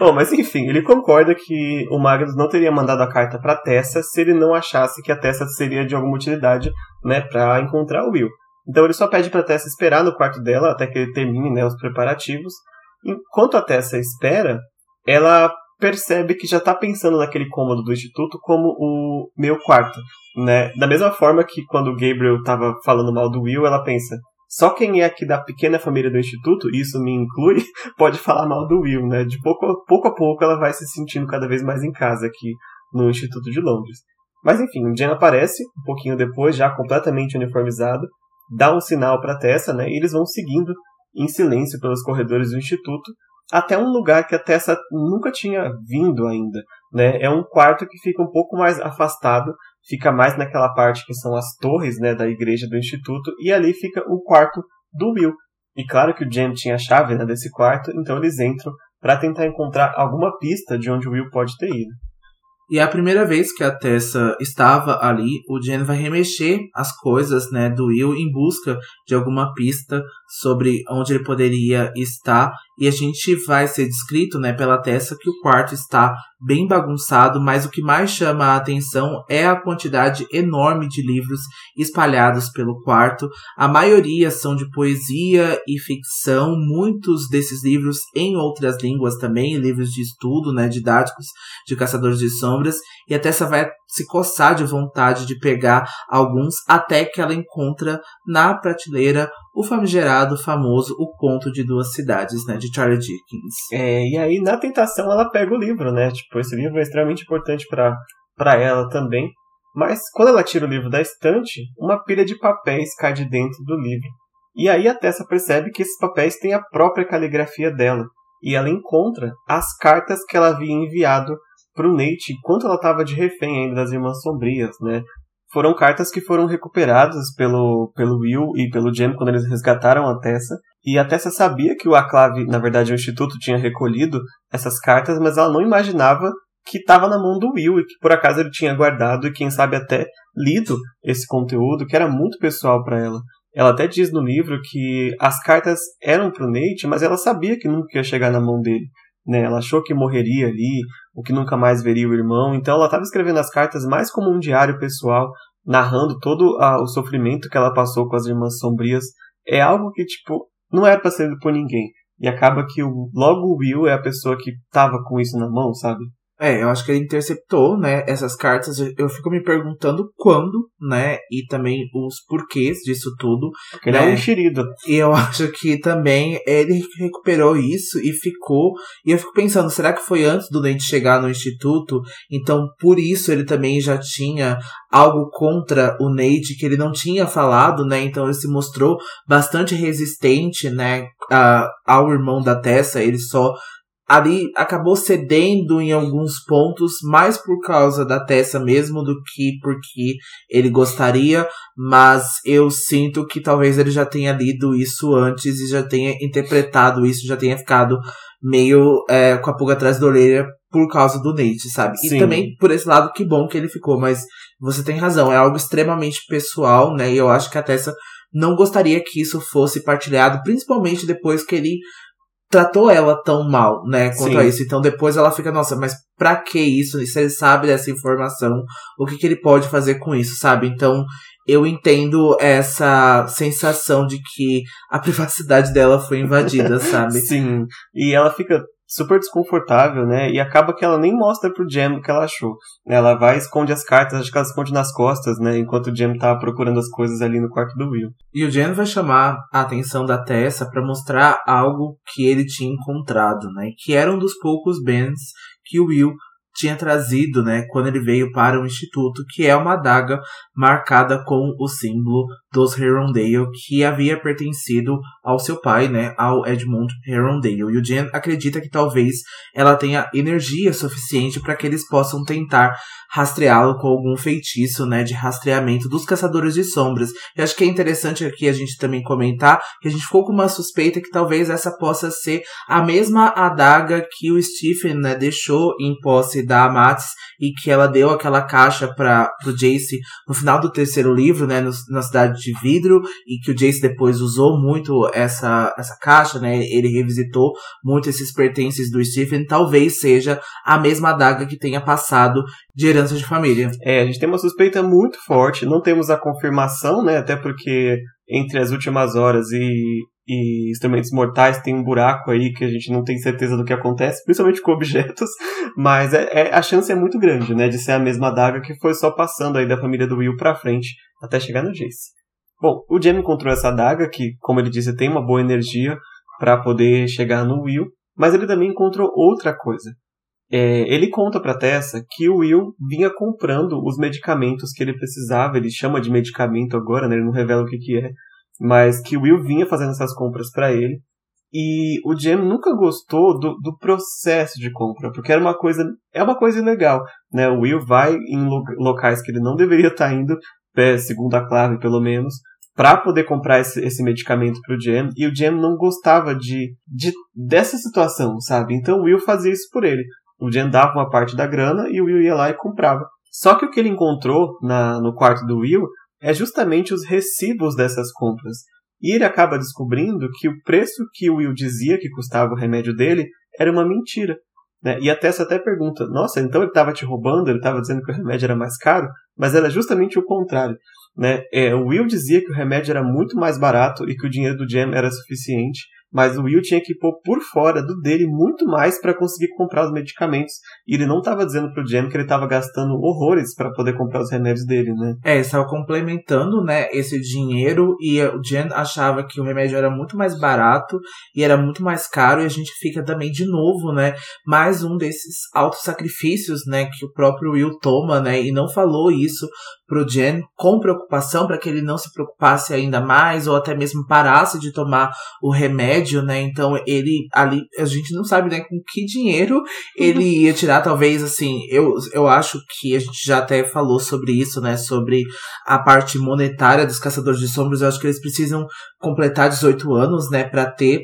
Bom, mas enfim, ele concorda que o Magnus não teria mandado a carta para Tessa se ele não achasse que a Tessa seria de alguma utilidade, né, para encontrar o Will. Então ele só pede para Tessa esperar no quarto dela até que ele termine, né, os preparativos. Enquanto a Tessa espera, ela percebe que já está pensando naquele cômodo do instituto como o meu quarto, né? Da mesma forma que quando o Gabriel estava falando mal do Will, ela pensa: só quem é aqui da pequena família do Instituto, isso me inclui, pode falar mal do Will, né? De pouco, pouco a pouco ela vai se sentindo cada vez mais em casa aqui no Instituto de Londres. Mas enfim, Jen aparece, um pouquinho depois, já completamente uniformizado, dá um sinal para Tessa, né? E eles vão seguindo em silêncio pelos corredores do Instituto, até um lugar que a Tessa nunca tinha vindo ainda, né? É um quarto que fica um pouco mais afastado fica mais naquela parte que são as torres né, da igreja do instituto, e ali fica o quarto do Will. E claro que o Jen tinha a chave né, desse quarto, então eles entram para tentar encontrar alguma pista de onde o Will pode ter ido. E é a primeira vez que a Tessa estava ali, o Jen vai remexer as coisas, né, do Will em busca de alguma pista sobre onde ele poderia estar. E a gente vai ser descrito, né, pela Tessa que o quarto está bem bagunçado, mas o que mais chama a atenção é a quantidade enorme de livros espalhados pelo quarto. A maioria são de poesia e ficção, muitos desses livros em outras línguas também, livros de estudo, né, didáticos de caçadores de sombras, e a Tessa vai se coçar de vontade de pegar alguns até que ela encontra na prateleira o famigerado, famoso O Conto de Duas Cidades, né, de Charlie Dickens. É, e aí na tentação ela pega o livro, né? Tipo, esse livro é extremamente importante para ela também. Mas quando ela tira o livro da estante, uma pilha de papéis cai de dentro do livro. E aí a Tessa percebe que esses papéis têm a própria caligrafia dela. E ela encontra as cartas que ela havia enviado para o Nate enquanto ela estava de refém ainda das Irmãs Sombrias, né? Foram cartas que foram recuperadas pelo, pelo Will e pelo Jem quando eles resgataram a Tessa. E a Tessa sabia que o Aclave, na verdade, o Instituto tinha recolhido essas cartas, mas ela não imaginava que estava na mão do Will e que por acaso ele tinha guardado e quem sabe até lido esse conteúdo que era muito pessoal para ela. Ela até diz no livro que as cartas eram para o Nate, mas ela sabia que nunca ia chegar na mão dele. Né? Ela achou que morreria ali, ou que nunca mais veria o irmão. Então ela estava escrevendo as cartas mais como um diário pessoal, narrando todo a, o sofrimento que ela passou com as irmãs sombrias. É algo que, tipo, não era para ser por ninguém. E acaba que o, logo o Will é a pessoa que tava com isso na mão, sabe? É, eu acho que ele interceptou, né, essas cartas. Eu fico me perguntando quando, né, e também os porquês disso tudo. Porque né? ele é um enxerido. E eu acho que também ele recuperou isso e ficou. E eu fico pensando, será que foi antes do Dente chegar no instituto? Então, por isso ele também já tinha algo contra o Nate que ele não tinha falado, né? Então ele se mostrou bastante resistente, né, ao irmão da Tessa. Ele só ali acabou cedendo em alguns pontos, mais por causa da Tessa mesmo do que porque ele gostaria, mas eu sinto que talvez ele já tenha lido isso antes e já tenha interpretado isso, já tenha ficado meio é, com a pulga atrás da orelha por causa do Nate, sabe? Sim. E também por esse lado, que bom que ele ficou, mas você tem razão, é algo extremamente pessoal, né? E eu acho que a Tessa não gostaria que isso fosse partilhado, principalmente depois que ele tratou ela tão mal, né, quanto Sim. a isso. Então depois ela fica, nossa, mas pra que isso? E se ele sabe dessa informação, o que, que ele pode fazer com isso, sabe? Então eu entendo essa sensação de que a privacidade dela foi invadida, sabe? Sim. E ela fica super desconfortável, né? E acaba que ela nem mostra pro Jam o que ela achou. Ela vai esconde as cartas, acho que ela esconde nas costas, né? Enquanto o Jam tá procurando as coisas ali no quarto do Will. E o Jam vai chamar a atenção da Tessa para mostrar algo que ele tinha encontrado, né? Que era um dos poucos bens que o Will tinha trazido, né, quando ele veio para o instituto, que é uma adaga marcada com o símbolo dos Herondale, que havia pertencido ao seu pai, né, ao Edmund Herondale. E o Jen acredita que talvez ela tenha energia suficiente para que eles possam tentar rastreá-lo com algum feitiço, né, de rastreamento dos caçadores de sombras. E acho que é interessante aqui a gente também comentar que a gente ficou com uma suspeita que talvez essa possa ser a mesma adaga que o Stephen, né, deixou em posse da Amatis e que ela deu aquela caixa para o Jace no final do terceiro livro, né, no, na cidade de vidro e que o Jace depois usou muito essa essa caixa, né? Ele revisitou muito esses pertences do Stephen, talvez seja a mesma adaga que tenha passado de herança de família. É, a gente tem uma suspeita muito forte, não temos a confirmação, né? Até porque entre as últimas horas e, e instrumentos mortais tem um buraco aí que a gente não tem certeza do que acontece, principalmente com objetos, mas é, é, a chance é muito grande, né, de ser a mesma adaga que foi só passando aí da família do Will pra frente até chegar no Jace. Bom, o Jamie encontrou essa adaga que, como ele disse, tem uma boa energia para poder chegar no Will, mas ele também encontrou outra coisa. É, ele conta para Tessa que o Will vinha comprando os medicamentos que ele precisava, ele chama de medicamento agora, né? ele não revela o que, que é, mas que o Will vinha fazendo essas compras para ele. E o Jam nunca gostou do, do processo de compra, porque era uma coisa, é uma coisa ilegal, né? O Will vai em locais que ele não deveria estar indo, segundo a clave pelo menos, para poder comprar esse, esse medicamento para o e o Jam não gostava de, de dessa situação, sabe? Então o Will fazia isso por ele. O Jen dava uma parte da grana e o Will ia lá e comprava. Só que o que ele encontrou na, no quarto do Will é justamente os recibos dessas compras. E ele acaba descobrindo que o preço que o Will dizia que custava o remédio dele era uma mentira. Né? E a Tessa até pergunta: Nossa, então ele estava te roubando? Ele estava dizendo que o remédio era mais caro? Mas era justamente o contrário. Né? É, o Will dizia que o remédio era muito mais barato e que o dinheiro do Jam era suficiente mas o Will tinha que pôr por fora do dele muito mais para conseguir comprar os medicamentos. E ele não estava dizendo pro Jen que ele estava gastando horrores para poder comprar os remédios dele, né? É, estava complementando, né, esse dinheiro e o Jen achava que o remédio era muito mais barato e era muito mais caro e a gente fica também de novo, né, mais um desses altos sacrifícios, né, que o próprio Will toma, né, e não falou isso pro Jen com preocupação para que ele não se preocupasse ainda mais ou até mesmo parasse de tomar o remédio, né? Então ele ali a gente não sabe né com que dinheiro ele ia tirar, talvez assim, eu, eu acho que a gente já até falou sobre isso, né, sobre a parte monetária dos caçadores de sombras, eu acho que eles precisam completar 18 anos, né, para ter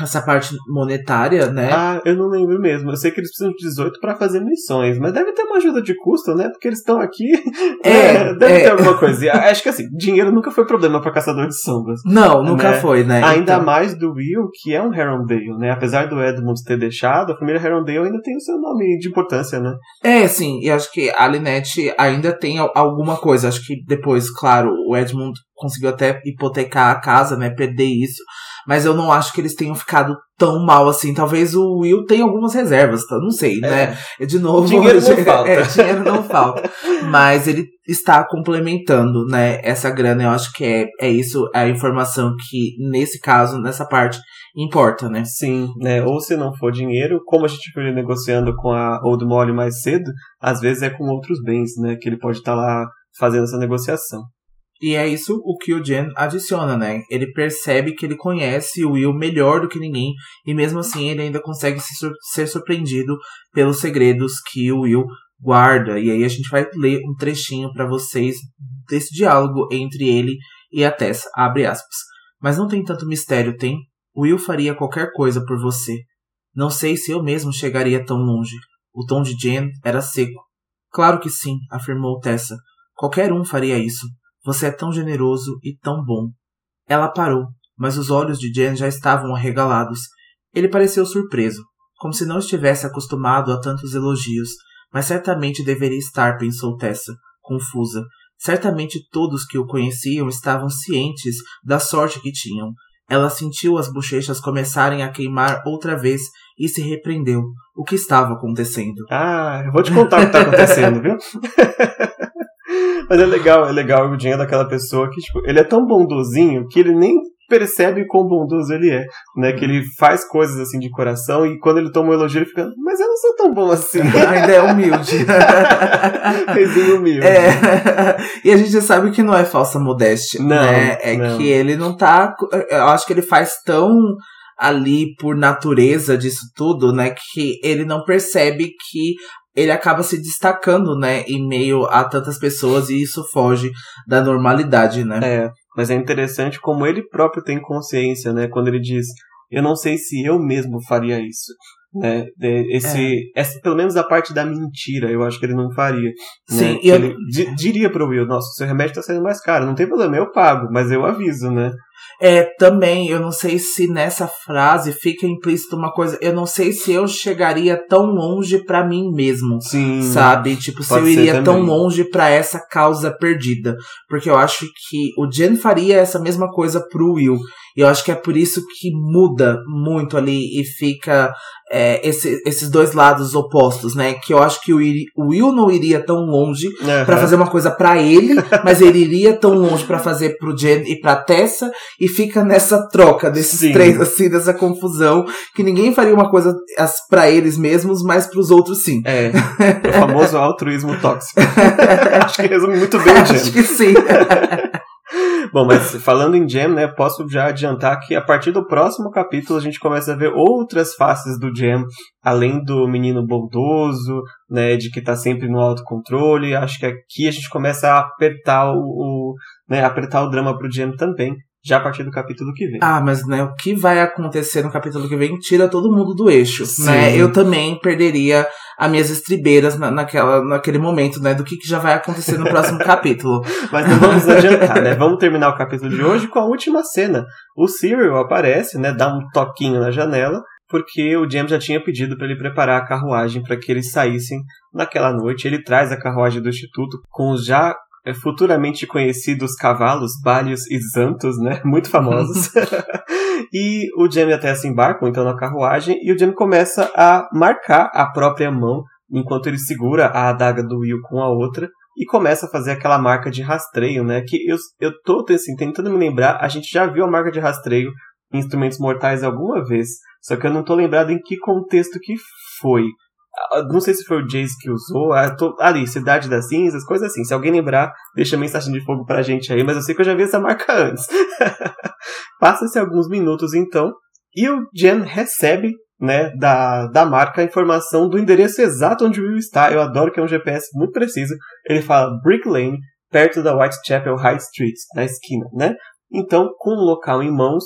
essa parte monetária, né? Ah, eu não lembro mesmo. Eu sei que eles precisam de 18 para fazer missões, mas deve ter uma ajuda de custo, né? Porque eles estão aqui. É, deve é. ter alguma coisa. Acho que assim, dinheiro nunca foi problema para caçador de sombras. Não, nunca né? foi, né? Ainda então... mais do Will, que é um Herondale, né? Apesar do Edmund ter deixado, a família Herondale ainda tem o seu nome de importância, né? É, sim. E acho que a Linette ainda tem alguma coisa. Acho que depois, claro, o Edmund conseguiu até hipotecar a casa, né? Perder isso mas eu não acho que eles tenham ficado tão mal assim. Talvez o Will tenha algumas reservas, tá? não sei, né? é. né? De novo, dinheiro não falta. É, dinheiro não falta. Mas ele está complementando, né, essa grana. Eu acho que é, é isso, é a informação que, nesse caso, nessa parte, importa, né? Sim, né? Ou se não for dinheiro, como a gente foi negociando com a Old Molly mais cedo, às vezes é com outros bens, né? Que ele pode estar tá lá fazendo essa negociação. E é isso o que o Jen adiciona, né? Ele percebe que ele conhece o Will melhor do que ninguém, e mesmo assim ele ainda consegue se sur ser surpreendido pelos segredos que o Will guarda. E aí a gente vai ler um trechinho para vocês desse diálogo entre ele e a Tessa. Abre aspas. Mas não tem tanto mistério, tem? Will faria qualquer coisa por você. Não sei se eu mesmo chegaria tão longe. O tom de Jen era seco. Claro que sim, afirmou Tessa. Qualquer um faria isso. Você é tão generoso e tão bom. Ela parou, mas os olhos de Jen já estavam arregalados. Ele pareceu surpreso, como se não estivesse acostumado a tantos elogios, mas certamente deveria estar, pensou Tessa, confusa. Certamente todos que o conheciam estavam cientes da sorte que tinham. Ela sentiu as bochechas começarem a queimar outra vez e se repreendeu. O que estava acontecendo? Ah, eu vou te contar o que está acontecendo, viu? Mas é legal, é legal o é daquela pessoa que, tipo, ele é tão bondosinho que ele nem percebe quão bondoso ele é, né? Que ele faz coisas assim de coração e quando ele toma um elogio ele fica, mas eu não sou tão bom assim. Ainda é humilde. Pezinho humilde. É. E a gente sabe que não é falsa modéstia, Não, né? É não. que ele não tá. Eu acho que ele faz tão ali por natureza disso tudo, né? Que ele não percebe que ele acaba se destacando, né? Em meio a tantas pessoas e isso foge da normalidade, né? É, mas é interessante como ele próprio tem consciência, né? Quando ele diz, eu não sei se eu mesmo faria isso. Né? Esse, essa, pelo menos a parte da mentira, eu acho que ele não faria. Sim, né? e eu- ele di- diria pro Will, nossa, seu remédio tá saindo mais caro, não tem problema, eu pago, mas eu aviso, né? É, também, eu não sei se nessa frase fica implícito uma coisa. Eu não sei se eu chegaria tão longe pra mim mesmo. Sim. Sabe? Tipo, se eu iria tão longe pra essa causa perdida. Porque eu acho que o Jen faria essa mesma coisa pro Will. E eu acho que é por isso que muda muito ali e fica é, esse- esses dois lados opostos, né? Que eu acho que o, o Will não iria tão longe Aham. Pra fazer uma coisa pra ele, mas ele iria tão longe pra fazer pro Jen e pra Tessa e fica nessa troca desses Sim. três assim dessa confusão que ninguém faria uma coisa pra eles mesmos, mas pros outros sim. É, o famoso altruísmo tóxico. Acho que resume muito bem o Acho que sim. Bom, mas falando em Jam, né, posso já adiantar que a partir do próximo capítulo a gente começa a ver outras faces do Jam, além do menino bondoso, né, de que tá sempre no autocontrole. Acho que aqui a gente começa a apertar o, o né, apertar o drama pro Jam também, já a partir do capítulo que vem. Ah, mas né, o que vai acontecer no capítulo que vem tira todo mundo do eixo, Sim. né? Eu também perderia as minhas estribeiras na, naquela, naquele momento, né? Do que, que já vai acontecer no próximo capítulo. Mas não vamos adiantar, né? Vamos terminar o capítulo de hoje com a última cena. O Cyril aparece, né? Dá um toquinho na janela, porque o James já tinha pedido para ele preparar a carruagem para que eles saíssem naquela noite. Ele traz a carruagem do Instituto com os já futuramente conhecidos cavalos, Balios e Zantos, né? Muito famosos. e o Jamie até se embarcam então na carruagem e o Jamie começa a marcar a própria mão enquanto ele segura a adaga do Will com a outra e começa a fazer aquela marca de rastreio, né? Que eu, eu tô assim, tentando me lembrar, a gente já viu a marca de rastreio em Instrumentos Mortais alguma vez, só que eu não tô lembrado em que contexto que foi. Ah, Não sei se foi o Jace que usou, ah, tô- ali, Cidade das Cinzas, coisas assim. Se alguém lembrar, deixa mensagem de fogo pra gente aí, mas eu sei que eu já vi essa marca antes. Passa-se alguns minutos então, e o Jen recebe né, da, da marca a informação do endereço exato onde o Will está. Eu adoro que é um GPS muito preciso. Ele fala Brick Lane, perto da Whitechapel High Street, na esquina, né? Então, com o local em mãos,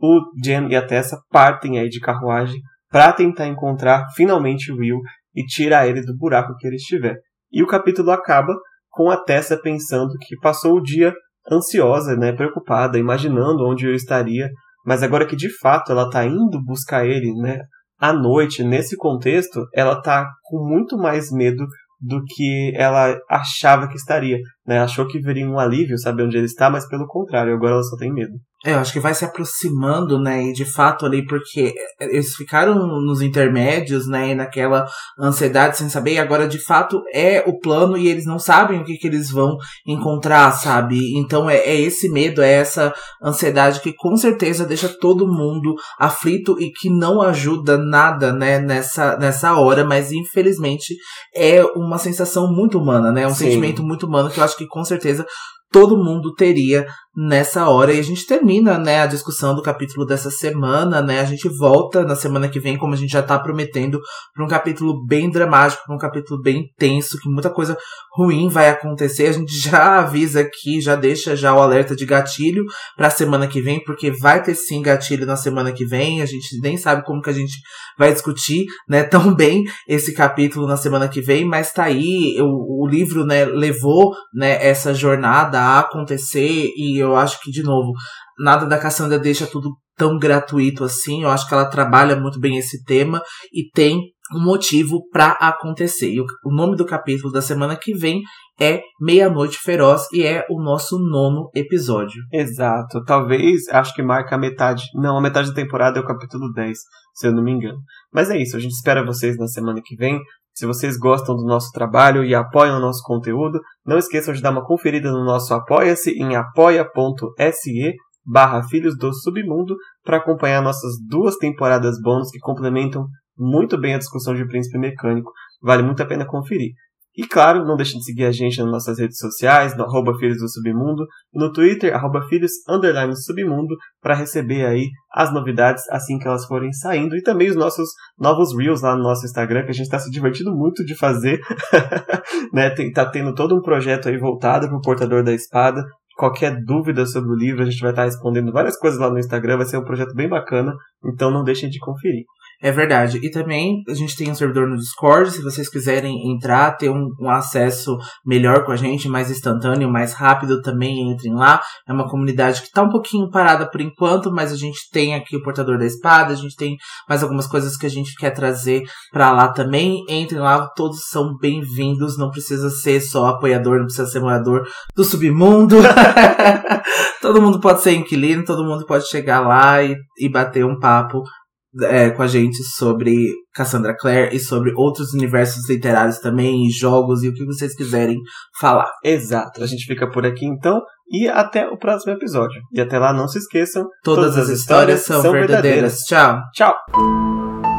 o Jen e a Tessa partem aí de carruagem para tentar encontrar finalmente Will e tirar ele do buraco que ele estiver. E o capítulo acaba com a Tessa pensando que passou o dia ansiosa, né, preocupada, imaginando onde eu estaria, mas agora que de fato ela está indo buscar ele, né, à noite, nesse contexto, ela tá com muito mais medo do que ela achava que estaria, né? Achou que veria um alívio saber onde ele está, mas pelo contrário, agora ela só tem medo. É, eu acho que vai se aproximando, né, e de fato ali, porque eles ficaram nos intermédios, né, e naquela ansiedade sem saber, e agora de fato é o plano e eles não sabem o que, que eles vão encontrar, sabe? Então é, é esse medo, é essa ansiedade que com certeza deixa todo mundo aflito e que não ajuda nada, né, nessa, nessa hora, mas infelizmente é uma sensação muito humana, né, um Sim. sentimento muito humano que eu acho que com certeza todo mundo teria nessa hora. E a gente termina, né, a discussão do capítulo dessa semana, né? A gente volta na semana que vem, como a gente já tá prometendo, para um capítulo bem dramático, para um capítulo bem tenso, que muita coisa ruim vai acontecer. A gente já avisa aqui, já deixa já o alerta de gatilho para a semana que vem, porque vai ter sim gatilho na semana que vem. A gente nem sabe como que a gente vai discutir, né, tão bem esse capítulo na semana que vem, mas tá aí, o, o livro, né, levou, né, essa jornada a acontecer e eu acho que, de novo, nada da Cassandra deixa tudo tão gratuito assim. Eu acho que ela trabalha muito bem esse tema e tem um motivo para acontecer. E o, o nome do capítulo da semana que vem é Meia-Noite Feroz e é o nosso nono episódio. Exato. Talvez, acho que marca a metade. Não, a metade da temporada é o capítulo 10, se eu não me engano. Mas é isso, a gente espera vocês na semana que vem. Se vocês gostam do nosso trabalho e apoiam o nosso conteúdo, não esqueçam de dar uma conferida no nosso Apoia-se em apoia.se barra Filhos do Submundo para acompanhar nossas duas temporadas bônus que complementam muito bem a discussão de Príncipe Mecânico. Vale muito a pena conferir. E claro, não deixem de seguir a gente nas nossas redes sociais, no arroba Filhos do Submundo, e no Twitter, arroba Filhos Underline Submundo, para receber aí as novidades assim que elas forem saindo, e também os nossos novos Reels lá no nosso Instagram, que a gente está se divertindo muito de fazer, né, tá tendo todo um projeto aí voltado para o Portador da Espada, qualquer dúvida sobre o livro, a gente vai estar respondendo várias coisas lá no Instagram, vai ser um projeto bem bacana, então não deixem de conferir. É verdade. E também a gente tem um servidor no Discord, se vocês quiserem entrar, ter um, um, acesso melhor com a gente, mais instantâneo, mais rápido, também entrem lá. É uma comunidade que tá um pouquinho parada por enquanto, mas a gente tem aqui o Portador da Espada, a gente tem mais algumas coisas que a gente quer trazer para lá também. Entrem lá, todos são bem-vindos, não precisa ser só apoiador, não precisa ser morador do submundo. todo mundo pode ser inquilino, todo mundo pode chegar lá e, e bater um papo é, com a gente sobre Cassandra Clare e sobre outros universos literários também, jogos e o que vocês quiserem falar. Exato. A gente fica por aqui então e até o próximo episódio. E até lá, não se esqueçam: todas, todas as histórias, histórias são, verdadeiras. verdadeiras. Tchau. Tchau.